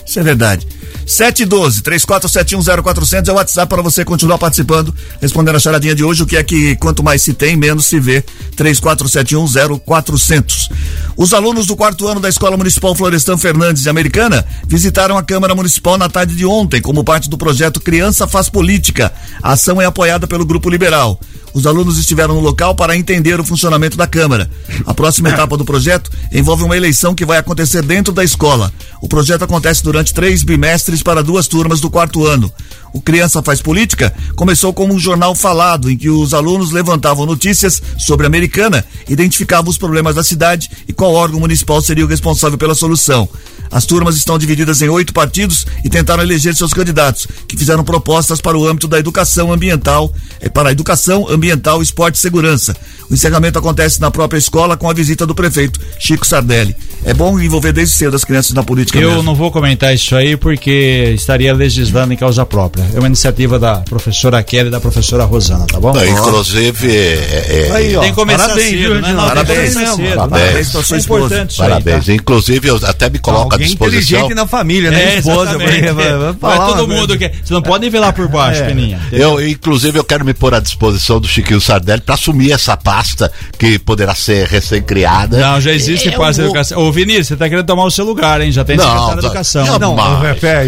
Isso é verdade. 712 34710400 é o WhatsApp para você continuar participando, respondendo a charadinha de hoje, o que é que quanto mais se tem, menos se vê. 34710400. Os alunos do quarto ano da Escola Municipal Florestan Fernandes de Americana visitaram a Câmara Municipal na tarde de ontem, como parte do projeto Criança Faz Política. A ação é apoiada pelo Grupo Liberal. Os alunos estiveram no local para entender o funcionamento da Câmara. A próxima etapa do projeto envolve uma eleição que vai acontecer dentro da escola. O projeto acontece durante três bimestres para duas turmas do quarto ano. O Criança Faz Política começou como um jornal falado em que os alunos levantavam notícias sobre a americana, identificavam os problemas da cidade e qual órgão municipal seria o responsável pela solução. As turmas estão divididas em oito partidos e tentaram eleger seus candidatos, que fizeram propostas para o âmbito da educação ambiental, eh, para a educação ambiental, esporte e segurança. O encerramento acontece na própria escola com a visita do prefeito Chico Sardelli. É bom envolver desde cedo as crianças na política. Eu mesmo. não vou comentar isso aí porque estaria legislando em causa própria. É uma iniciativa da professora Kelly e da professora Rosana, tá bom? Não, inclusive, é, é- Aí, ó. Tem que começar Parabéns, cedo, viu, né? Não, Parabéns mesmo. cedo. Parabéns Parabéns É esposa. importante isso aí, Parabéns. tá? Inclusive, eu até me coloco à Alguém disposição. inteligente na família, né? É, Esposa, vai- vai- vai Não é falar todo uma mundo coisa. que. Você não pode nivelar por baixo, É. Peninha. Eu, inclusive, eu quero me pôr à disposição do Chiquinho Sardelli para assumir essa pasta que poderá ser recém-criada. Não, já existe Eu pasta de vou- educação. Ô, Vinícius, você tá querendo tomar o seu lugar, hein? Já tem Não, secretário de tá- educação. jamais. Não,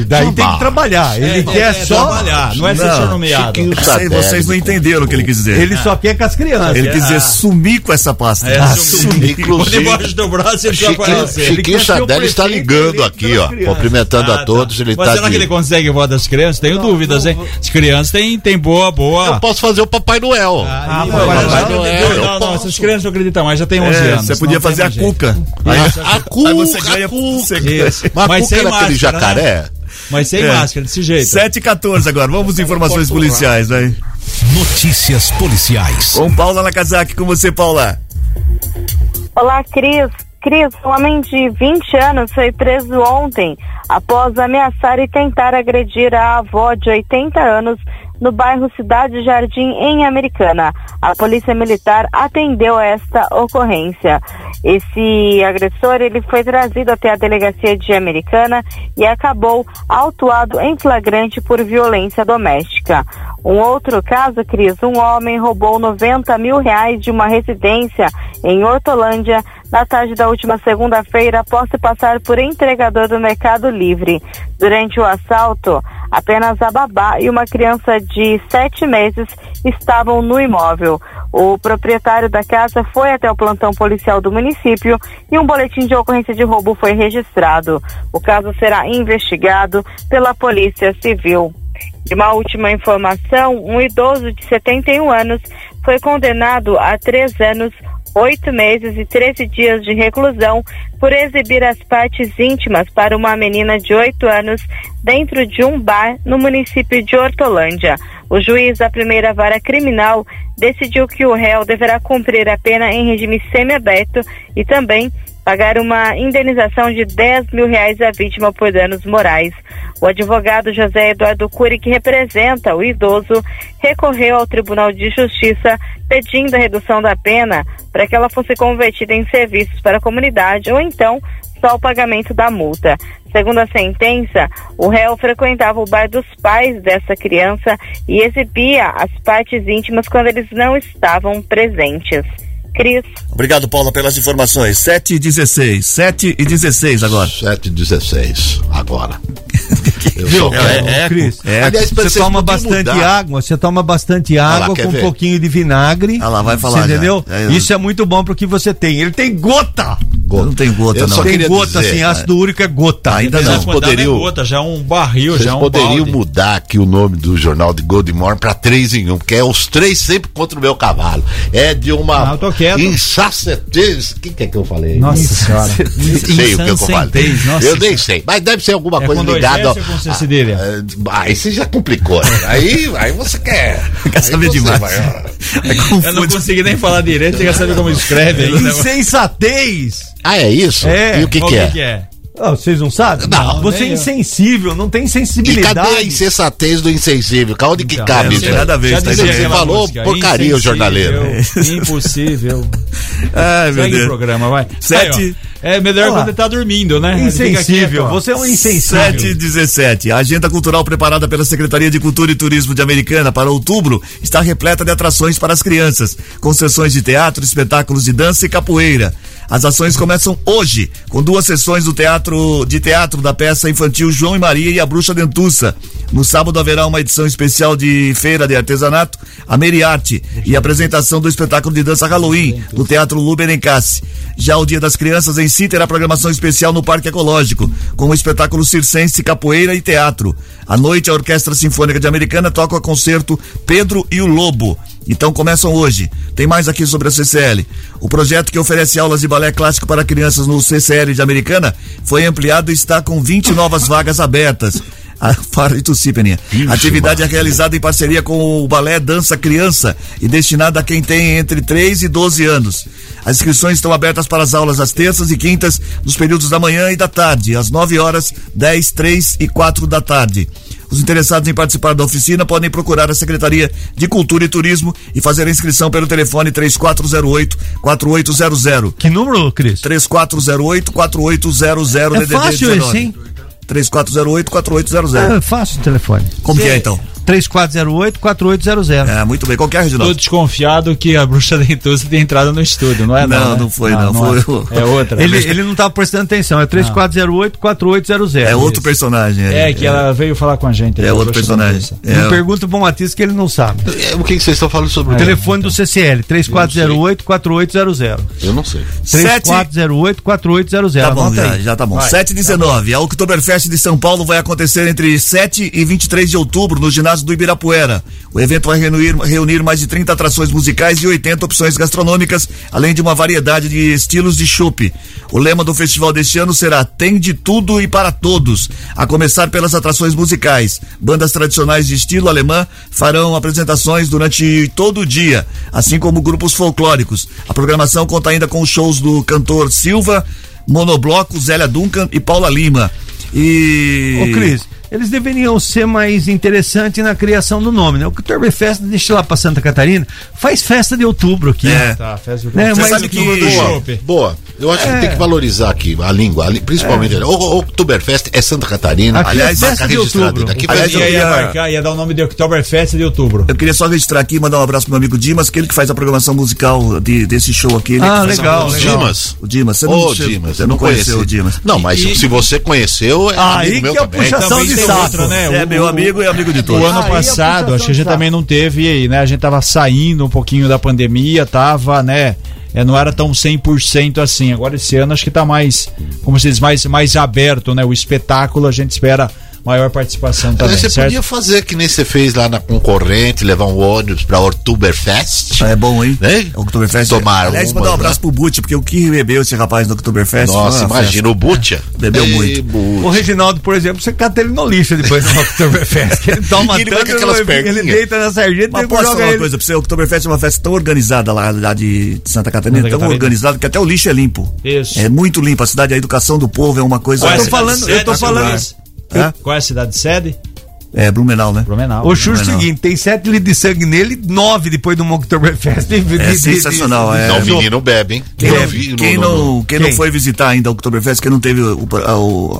daí tem que trabalhar. Ele É, quer é, só. Trabalhar, não é ser Não, nomeado. Chiquinho Sei, vocês não entenderam o que ele quis dizer. Ele só quer com as crianças. Ele quis dizer sumir com essa pasta. É, Ah, sumir. Quando embaixo do braço ele Chiquinho, aparecer. Chiquinho ser Sardelli está ligando aqui, ó, crianças. cumprimentando Ah, a todos. Ele Mas tá será de- que ele consegue voar das crianças? Tenho dúvidas, hein? As crianças têm, têm boa, boa. Eu posso fazer o Papai Noel. Ah, Papai mas- Noel, não, não, essas crianças não acreditam mais, já tem 11 É, anos. você podia tem fazer a cuca. A cuca, Aí você ganha. a cuca. Mas a sem era aquele máscara, jacaré? Mas sem É. máscara, desse jeito. 7 e 14 agora. Vamos informações policiais, vai. Notícias policiais. Com Paula Nakazaki, com você, Paula. Olá, Cris. Cris, um homem de 20 anos foi preso ontem após ameaçar e tentar agredir a avó de 80 anos no bairro Cidade Jardim, em Americana. A polícia militar atendeu a esta ocorrência. Esse agressor ele foi trazido até a delegacia de Americana e acabou autuado em flagrante por violência doméstica. Um outro caso, Cris, um homem roubou 90 mil reais de uma residência em Hortolândia na tarde da última segunda-feira após se passar por entregador do Mercado Livre. Durante o assalto, apenas a babá e uma criança de sete meses estavam no imóvel. O proprietário da casa foi até o plantão policial do município e um boletim de ocorrência de roubo foi registrado. O caso será investigado pela Polícia Civil. De uma última informação, um idoso de 71 anos foi condenado a três anos, oito meses e 13 dias de reclusão por exibir as partes íntimas para uma menina de 8 anos dentro de um bar no município de Hortolândia. O juiz da primeira vara criminal decidiu que o réu deverá cumprir a pena em regime semiaberto e também pagar uma indenização de 10 mil reais à vítima por danos morais. O advogado José Eduardo Cury, que representa o idoso, recorreu ao Tribunal de Justiça pedindo a redução da pena para que ela fosse convertida em serviços para a comunidade ou então só o pagamento da multa. Segundo a sentença, o réu frequentava o bar dos pais dessa criança e exibia as partes íntimas quando eles não estavam presentes. Cris. Obrigado, Paula, pelas informações. 7 e 16. 7 e 16 agora. 7 e 16 agora. Viu? quero- É, Cris, É, Aliás, você toma bastante mudar. água, você toma bastante água com um ver? pouquinho de vinagre. Ah lá, vai falar Você entendeu? É, Isso é muito bom pro que você tem. Ele tem gota! Eu não tem gota, Eu não. só tem gota, dizer, assim, ácido úrico é gota. Ainda não. poderiam- é gota, já é um barril, Vocês já é um poderiam mudar aqui o nome do jornal de Gold Morning para 3 em 1, porque é os três sempre contra o meu cavalo. É de uma eu tô quieto. insensatez. O que, que é que eu falei? Nossa senhora. Nem sei o que eu falei. Eu nem sei, mas deve ser alguma É coisa ligada. S ou com C cedilha? Ah, aí você já complicou. né? aí, aí você quer. Quer saber demais. vai, ah. É Eu não consegui nem falar direito, você quer saber como escreve. Insensatez! Ah, é isso? É. E o que, Qual que é? que é? Ah, vocês não sabem? Não, Você é insensível, não tem E sensibilidade. cadê a insensatez do insensível? Onde que Então, cabe não tem nada a ver, tá aquela Falou música, porcaria, o jornaleiro. Impossível. Ai, meu Segue o Deus. programa, vai. Sete. Aí, é melhor Olha lá. quando ele tá dormindo, né? Insensível, ó. você é um insensível. 7 e 17. A agenda cultural preparada pela Secretaria de Cultura e Turismo de Americana para outubro está repleta de atrações para as crianças, com sessões de teatro, espetáculos de dança e capoeira. As ações começam hoje, com duas sessões do teatro de teatro da peça infantil João e Maria e a Bruxa Dentuça. No sábado haverá uma edição especial de feira de artesanato, a Meriarte, e apresentação do espetáculo de dança Halloween do Teatro Luberencassi. Já o Dia das Crianças em si terá programação especial no Parque Ecológico, com o espetáculo circense, capoeira e teatro. À noite, a Orquestra Sinfônica de Americana toca o concerto Pedro e o Lobo. Então começam hoje. Tem mais aqui sobre a CCL. O projeto que oferece aulas de balé clássico para crianças no CCL de Americana foi ampliado e está com 20 novas vagas abertas. A, para de tossir, Peninha. A atividade é realizada em parceria com o Balé Dança Criança e destinada a quem tem entre 3 e 12 anos. As inscrições estão abertas para as aulas às terças e quintas, nos períodos da manhã e da tarde, às 9 horas, 10, 3 e 4 da tarde. Os interessados em participar da oficina podem procurar a Secretaria de Cultura e Turismo e fazer a inscrição pelo telefone 3408-4800. Que número, Cris? 3408-4800 É fácil esse, hein? 3408-4800. É fácil o telefone. Como que é então? 3408-4800. É, muito bem. Qual que é, Tô Reginaldo? desconfiado que a bruxa dentuça tem entrado no estúdio, não é? Não, né? não foi, Ah, não, foi é. É outra. Ele, ele não estava prestando atenção. É 3408-4800. É outro personagem. É, que ela veio falar com a gente. É outro personagem. dentuça. Não pergunta pro Matias que ele não sabe. É, O que, que vocês estão falando sobre O telefone do CCL, 3408-4800. Eu não sei. 3408-4800. Tá bom, já, já tá bom. Vai. 7 e 19. A Oktoberfest de São Paulo vai acontecer entre 7 e 23 de outubro no ginásio do Ibirapuera. O evento vai reunir, reunir mais de 30 atrações musicais e 80 opções gastronômicas, além de uma variedade de estilos de chopp. O lema do festival deste ano será Tem de tudo e para todos, a começar pelas atrações musicais. Bandas tradicionais de estilo alemã farão apresentações durante todo o dia, assim como grupos folclóricos. A programação conta ainda com shows do cantor Silva, Monobloco, Zélia Duncan e Paula Lima. E. Ô, Cris, eles deveriam ser mais interessantes na criação do nome, né? O Oktoberfest deixa lá pra Santa Catarina, faz festa de outubro aqui. É. Tá, festa de Né, Você mas sabe que outubro do boa, boa. Eu acho É. que tem que valorizar aqui a língua, a principalmente. O, o Oktoberfest é Santa Catarina. Aqui é Aliás, marca de registrada. outubro. Daqui Aliás, Ia, eu ia marcar, ia dar o nome de Oktoberfest de outubro. Eu queria só registrar aqui e mandar um abraço pro meu amigo Dimas, que ele que faz a programação musical de, desse show aqui. Ele Ah, legal, o legal. Dimas. O Dimas, você não, você- Dimas, você eu não conheceu conheci. o Dimas. Não, mas E- se você conheceu, é Aí amigo meu que é também. puxação Também de tem saco. outro, né? É O- meu amigo e amigo de O todos. ano Aí é passado, acho que a gente também não teve, né? A gente tava saindo um pouquinho da pandemia, tava, né? É, não era tão 100% assim. Agora esse ano acho que tá mais, como diz, mais, mais aberto, né? O espetáculo a gente espera maior participação também, Você certo? podia fazer que nem você fez lá na concorrente, levar um ônibus pra Oktoberfest. É bom, hein? Né? Oktoberfest. Tomar Aliás, uma, mandar um abraço né? pro Butch, porque o que bebeu esse rapaz no Oktoberfest. Nossa, imagina o Butcha. Bebeu Ei, muito. O Reginaldo, por exemplo, você cata ele no lixo depois do Oktoberfest. Ele toma E ele tanto, ele, ele deita na sarjeta e Mas depois posso joga falar uma ele. coisa pra você? O Oktoberfest é uma festa tão organizada lá, lá de Santa Catarina, Santa tão Catarina. organizada que até o lixo é limpo. Isso. É muito limpo. A cidade, a educação do povo é uma coisa. É a tô cidade falando- eu tô falando- Qual é a cidade sede? É, Blumenau, né? Blumenau. O é Não, não. seguinte, tem 7 litros de sangue nele, 9 depois do Oktoberfest. É sensacional, é. Não, o menino bebe, hein? Quem, não, vi quem, não, no- quem Quem? não foi visitar ainda o Oktoberfest, que não teve o-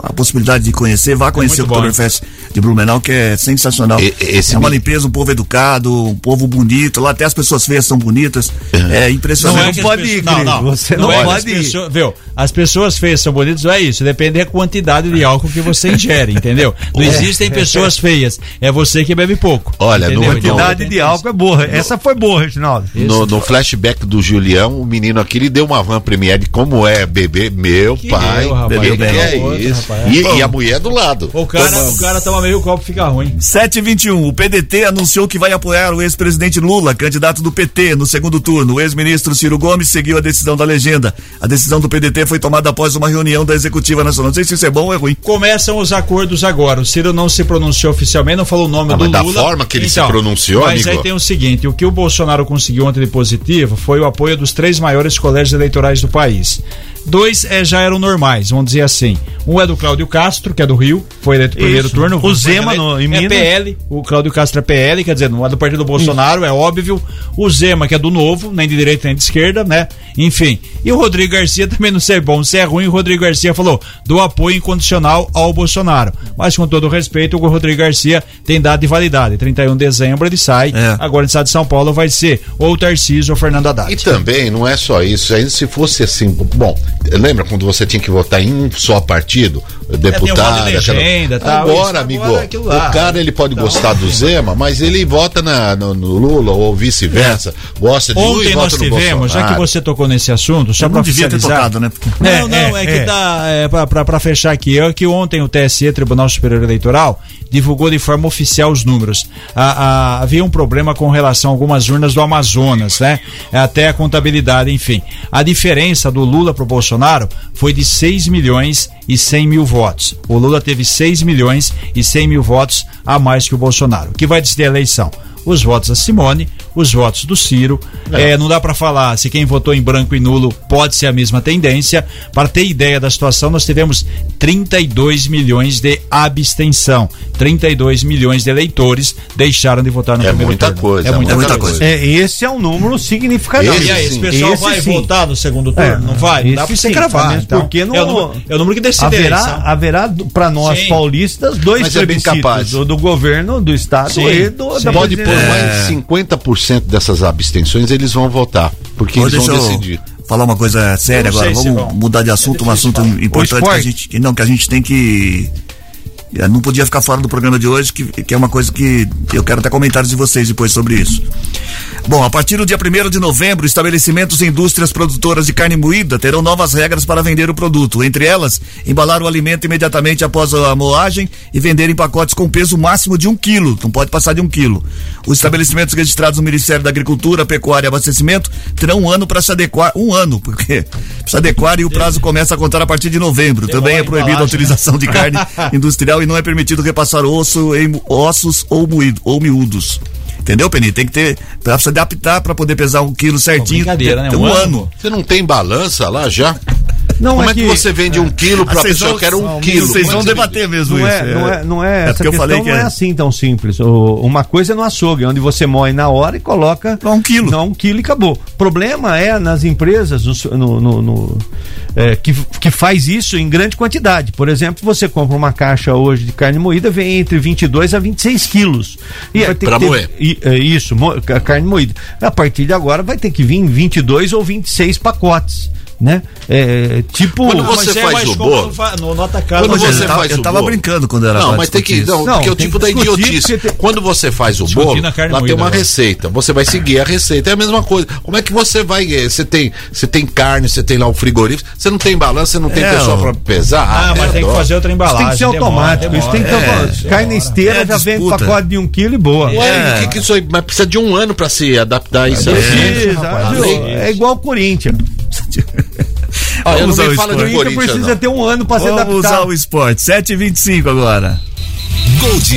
a, a possibilidade de conhecer, vá conhecer muito o Oktoberfest de Blumenau, que é sensacional. E- esse é uma limpeza, um povo educado, um povo bonito. Lá até as pessoas feias são bonitas. É, impressionante. Não é que- pode ir, querido. Você não é que pode ir. viu? As pessoas feias são bonitas, não é isso. Depende da quantidade de álcool que você ingere, entendeu? Não existem pessoas feias. É você que bebe pouco. Olha, entendeu? no- Então, quantidade de álcool é boa. Essa foi boa, Reginaldo. No, no flashback do Julião, o menino aqui ele deu uma van premiere de como é beber. Meu Que pai, eu, rapaz, bem. É outro, isso. rapaz. E, e a mulher do lado. O cara, Tomando. o cara toma meio copo e fica ruim. 721. O PDT anunciou que vai apoiar o ex-presidente Lula, candidato do PT, no segundo turno. O ex-ministro Ciro Gomes seguiu a decisão da legenda. A decisão do PDT foi tomada após uma reunião da Executiva Nacional. Não sei se isso é bom ou é ruim. Começam os acordos agora. O Ciro não se pronunciou oficialmente, não falou o nome Ah, do mas da Lula. Então, forma que ele se pronunciou, Mas amigo? aí tem o seguinte: o que o Bolsonaro conseguiu ontem de positivo foi o apoio dos três maiores colégios eleitorais do país. Dois é, já eram normais, vamos dizer assim. Um é do Cláudio Castro, que é do Rio, foi eleito no primeiro turno. O Zema eleito. no- em é Minas. PL, o Cláudio Castro é PL, quer dizer, não é do partido do Bolsonaro, é óbvio. O Zema, que é do Novo, nem de direita nem de esquerda, né? enfim. E o Rodrigo Garcia também não sei bom, se é ruim, o Rodrigo Garcia falou do apoio incondicional ao Bolsonaro. Mas com todo respeito, o Rodrigo Garcia tem dado de validade. 31 de dezembro ele sai. Agora no estado de São Paulo vai ser ou o Tarcísio ou o Fernando Haddad. E também não é só isso, ainda se fosse assim, bom, lembra quando você tinha que votar em um só partido, deputado, É, um voto de legenda, aquela... tal, agora, isso, amigo, agora é o cara ele pode gostar do Zema, mas ele vota na, no, no Lula ou vice-versa, gosta de um e Ontem nós vota no tivemos, já que você tocou nesse assunto, só para devia ter tocado, né? Porque- Não, não, é, que dá, é, pra- pra pra fechar aqui, é que ontem o TSE, Tribunal Superior Eleitoral, divulgou de forma oficial os números. A- a- havia um problema com relação a algumas urnas do Amazonas, né? Até a contabilidade, enfim. A diferença do Lula pro Bolsonaro foi de 6 milhões e 100 mil votos. O Lula teve 6 milhões e 100 mil votos a mais que o Bolsonaro. O que vai decidir a eleição? Os votos da Simone, os votos do Ciro. É, não dá para falar se quem votou em branco e nulo pode ser a mesma tendência. Para ter ideia da situação, nós tivemos 32 milhões de abstenção. 32 milhões de eleitores deixaram de votar no É primeiro muita turno. coisa, É muita, coisa. É, esse é um número significativo. E aí, esse pessoal Esse vai sim. votar no segundo turno? É, não vai? Não dá esse você sim, cravar. Então, porque não, é, o número, é o número que decide a haverá, haverá para nós Sim. paulistas dois Mas é plebiscitos, o do governo do estado Sim, e do sim. da Pode pôr presidência. mais 50% dessas abstenções, eles vão votar, porque eles vão decidir. Falar uma coisa séria agora, vamos mudar de assunto, um assunto importante que a gente, não, que a gente tem que não podia ficar fora do programa de hoje, que, que é uma coisa que eu quero até comentários de vocês depois sobre isso. Bom, a partir do dia 1 de novembro, estabelecimentos e indústrias produtoras de carne moída terão novas regras para vender o produto. Entre elas, embalar o alimento imediatamente após a moagem e vender em pacotes com peso máximo de um quilo. Não pode passar de um quilo. Os estabelecimentos registrados no Ministério da Agricultura, Pecuária e Abastecimento terão um ano para se adequar. Um ano, porque se adequar e o prazo começa a contar a partir de novembro. Também é proibida a utilização de carne industrial e não é permitido repassar osso em ossos ou, moído, ou miúdos. Entendeu, Penny? Tem que ter. Pra se adaptar para poder pesar um quilo certinho. brincadeira, tem- né? Um um ano. ano. Você não tem balança lá já? Não, Como é é que, que- você vende um quilo para a pessoa que era um não, quilo? vocês vão é debater vende? mesmo não isso. É, não é, não é, É essa eu questão falei que não é é- assim tão simples. O- uma coisa é no açougue, onde você moe na hora e coloca. um quilo. Não, um quilo e acabou. O problema é nas empresas no, no- no- no, é, que, que faz isso em grande quantidade. Por exemplo, você compra uma caixa hoje de carne moída, vem entre 22 a 26 quilos. E vai ter Pra que ter- moer. e- é isso, mo- ca- carne moída. A partir de agora vai ter que vir 22 ou 26 pacotes. Né? É, tipo. Quando você Mas é faz o bolo- no no, no atacado. Quando você eu tava- faz eu o tava bolo- brincando quando era Não, mas tem que. Não, isso. porque Não, o tipo que da idiotice. tem- Quando você faz o Discutir bolo, lá tem moída uma agora. receita. Você vai seguir a receita. É a mesma coisa. Como é que você vai. eh, Você tem, você tem carne, você tem lá o frigorífico, você não tem balança, você não tem É, pessoa ó. pra pesar. Ah, mas é tem que fazer outra Isso embalagem. tem que ser demora, automático. isso tem que demora. ser. Cai na esteira, É, já vem disputa. pacote de um quilo e boa. Ué, É. que, que isso aí? Mas precisa de um ano pra se adaptar a isso viu? Além é igual o Corinthians. Ah, eu não me o fala O de esporte. Corinthians Corinthians, precisa não. ter um ano pra se Vamos adaptar. usar o esporte. 7h25 agora. Gold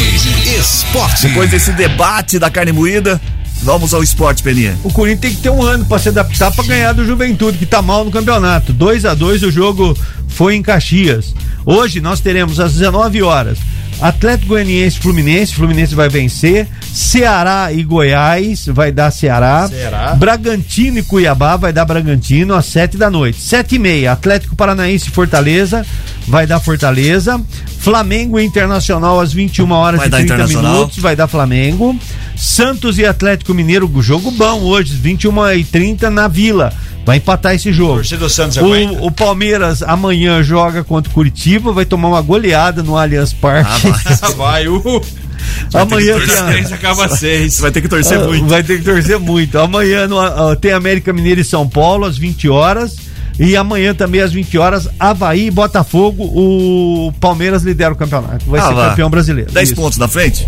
Esporte. Depois desse debate da carne moída, vamos ao esporte, Peninha. O Corinthians tem que ter um ano pra se adaptar pra ganhar do Juventude, que tá mal no campeonato. 2 a 2 o jogo foi em Caxias. Hoje nós teremos às 19 horas Atlético Goianiense e Fluminense, Fluminense vai vencer. Ceará e Goiás vai dar Ceará. Ceará. Bragantino e Cuiabá vai dar Bragantino às 7 da noite. 7 e meia, Atlético Paranaense e Fortaleza vai dar Fortaleza. Flamengo e Internacional às 21 horas Vai e dar 30 Internacional. minutos vai dar Flamengo. Santos e Atlético Mineiro, jogo bom hoje, 21 e 30 na Vila. Vai empatar esse jogo. Torcida do Santos aguenta. O, o Palmeiras amanhã joga contra o Curitiba, vai tomar uma goleada no Allianz Parque. Vai, uh. amanhã Torce três, acaba seis. Vai ter que torcer Ah, muito. Vai ter que torcer muito. Amanhã no- ah, tem América Mineiro e São Paulo às 20 horas. E amanhã também às 20 horas, Havaí e Botafogo. O Palmeiras lidera o campeonato. Vai Ah, ser lá. campeão brasileiro. 10 Isso. pontos na frente?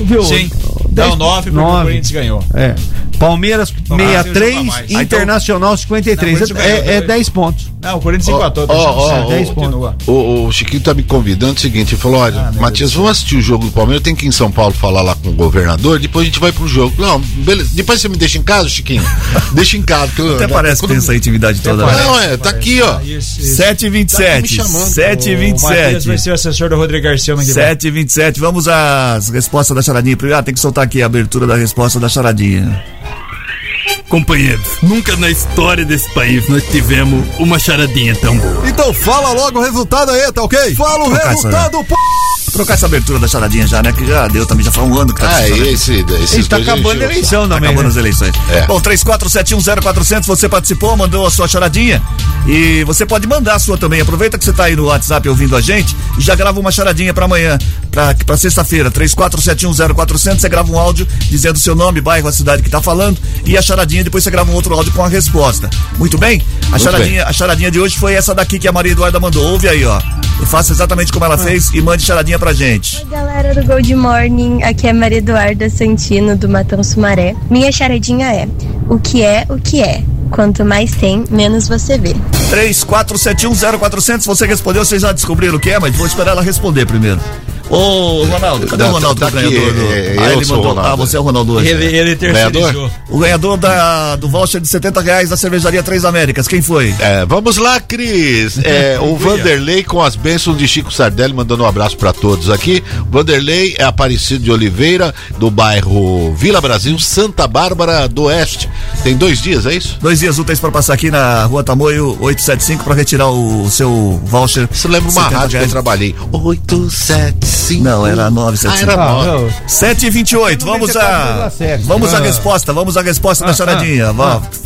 Viu? Sim. Dez- Não, nove porque o. Corinthians ganhou. É. Palmeiras Corinthians 63, joga mais. Internacional 53. Não, é, é dois. 10 pontos. Não, o Corinthians Ó, empatou. ó, tá ó, certo, ó, 10 ó, continua. O, o Chiquinho tá me convidando o seguinte, ele falou, olha, Matias, vamos assistir o jogo do Palmeiras, tem que ir em São Paulo falar lá com o governador, depois a gente vai pro jogo. Não, beleza, depois você me deixa em casa, Chiquinho? deixa em casa. porque eu- Até parece que tem essa intimidade toda. né? Não, é, tá aqui, ó. Isso, isso. 7h27. me chamando. O Matias 7h27. vai ser o assessor do Rodrigo Garcia no que vem. 7h27. Vamos às respostas da charadinha. Primeiro, ah, tem que soltar aqui a abertura da resposta da charadinha. Companheiros, nunca na história desse país nós tivemos uma charadinha tão boa. Então fala logo o resultado aí, tá ok? Fala o Trocar resultado! Vou trocar essa abertura da charadinha já, né? Que já deu também, já faz um ano que tá Ah, esse, esses tá dois acabando a o eleição saco. também. Tá acabando né? as eleições. É. Bom, 34710400, você participou, mandou a sua charadinha. E você pode mandar a sua também. Aproveita que você tá aí no WhatsApp ouvindo a gente e já grava uma charadinha pra amanhã, pra, pra sexta-feira. 34710400, você grava um áudio dizendo o seu nome, bairro, a cidade que tá falando e a charadinha, depois você grava um outro áudio com a resposta. Muito bem? A, Muito charadinha, a charadinha de hoje foi essa daqui que a Maria Eduarda mandou. Ouve aí, ó. E faça exatamente como ela fez e mande charadinha pra gente. Galera do Gold Morning, aqui é Maria Eduarda Santino do Matão Sumaré. Minha charadinha é: o que é o que é? Quanto mais tem, menos você vê. 34710400, você respondeu, vocês já descobriram o que é, mas vou esperar ela responder primeiro. Ô, Ronaldo, cadê o Ronaldo tá ganhador? Do... É, ah, ele mandou. Ronaldo. Ah, você é o Ronaldo hoje. Ele, né? ele é terceirizou. O ganhador da, do voucher de 70 reais da cervejaria Três Américas, quem foi? É, vamos lá, Cris. É, o Vanderlei com as bênçãos de Chico Sardelli, mandando um abraço para todos aqui. Vanderlei é aparecido de Oliveira, do bairro Vila Brasil, Santa Bárbara do Oeste. Tem dois dias, é isso? Dois dias úteis para passar aqui na Rua Tamoio 875 para retirar o, seu voucher. Você lembra uma rádio que eu trabalhei? 87 5. Não, era 975. ah, era ah, 9. 7 e 28, vamos tá a. Vamos à ah. resposta, vamos à resposta da ah, tá. charadinha.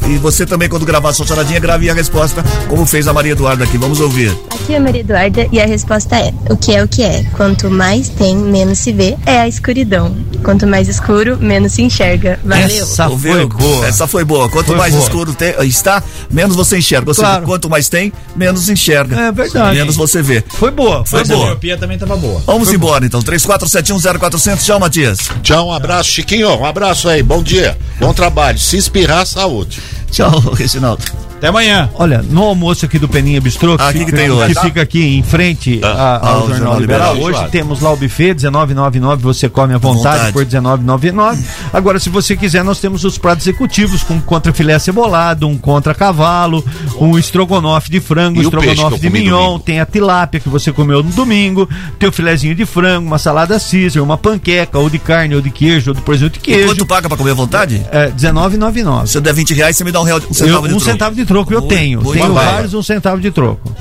E você também, quando gravar sua charadinha, grave a resposta, como fez a Maria Eduarda aqui. Vamos ouvir. Aqui é a Maria Eduarda e a resposta é: o que é o que é? Quanto mais tem, menos se vê, é a escuridão. Quanto mais escuro, menos se enxerga. Valeu. Essa foi boa. Essa foi boa. Quanto foi mais boa. escuro tem, está, menos você enxerga. Ou claro. seja, quanto mais tem, menos enxerga. É verdade. Menos você vê. Foi boa. Foi Mas boa. A miopia também estava boa. Vamos foi embora. Boa então. 34710400. Tchau, Matias. Tchau, um abraço, Chiquinho. Um abraço aí, bom dia, bom trabalho. Se espirrar, saúde. Tchau, Reginaldo. Até amanhã. Olha, no almoço aqui do Peninha Bistrô, que, Ah, que fica, que que fica aqui em frente a- Ah, ao o Jornal, Jornal Liberal. Liberal. Hoje temos lá o buffet, 19,99 você come à vontade, vontade. por 19,99. Agora, se você quiser, nós temos os pratos executivos com contra filé cebolado, um contra cavalo, um estrogonofe de frango, E um estrogonofe eu de mignon, domingo? tem a tilápia que você comeu no domingo, tem o filézinho de frango, uma salada Caesar, uma panqueca, ou de carne, ou de queijo, ou de presunto de E queijo. quanto paga pra comer à vontade? É, 19,99. Se eu der 20 reais, você me dá um, real, um Eu- centavo de um troco. centavo de troco eu Muito- tenho. muito tenho vários um centavo de troco.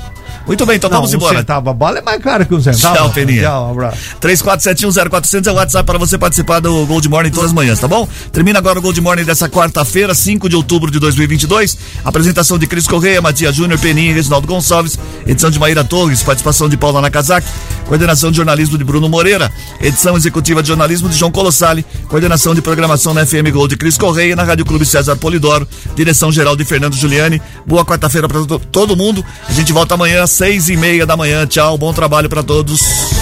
Muito bem, então Não, vamos um embora. centavo. A bola é mais cara que um centavo. Tchau, Peninha. Tchau, um abraço. 34710400 é o WhatsApp para você participar do Gold Morning todas as manhãs, tá bom? Termina agora o Gold Morning dessa quarta-feira, 5 de outubro de 2022. Apresentação de Cris Correia, Matias Júnior, Peninha e Reginaldo Gonçalves. Edição de Maíra Torres, participação de Paula Nakazaki. Coordenação de jornalismo de Bruno Moreira. Edição executiva de jornalismo de João Colossali. Coordenação de programação na FM Gold de Cris Correia e na Rádio Clube César Polidoro. Direção geral de Fernando Giuliani. Boa quarta-feira para todo mundo. A gente volta amanhã, seis e meia da manhã. Tchau, bom trabalho para todos.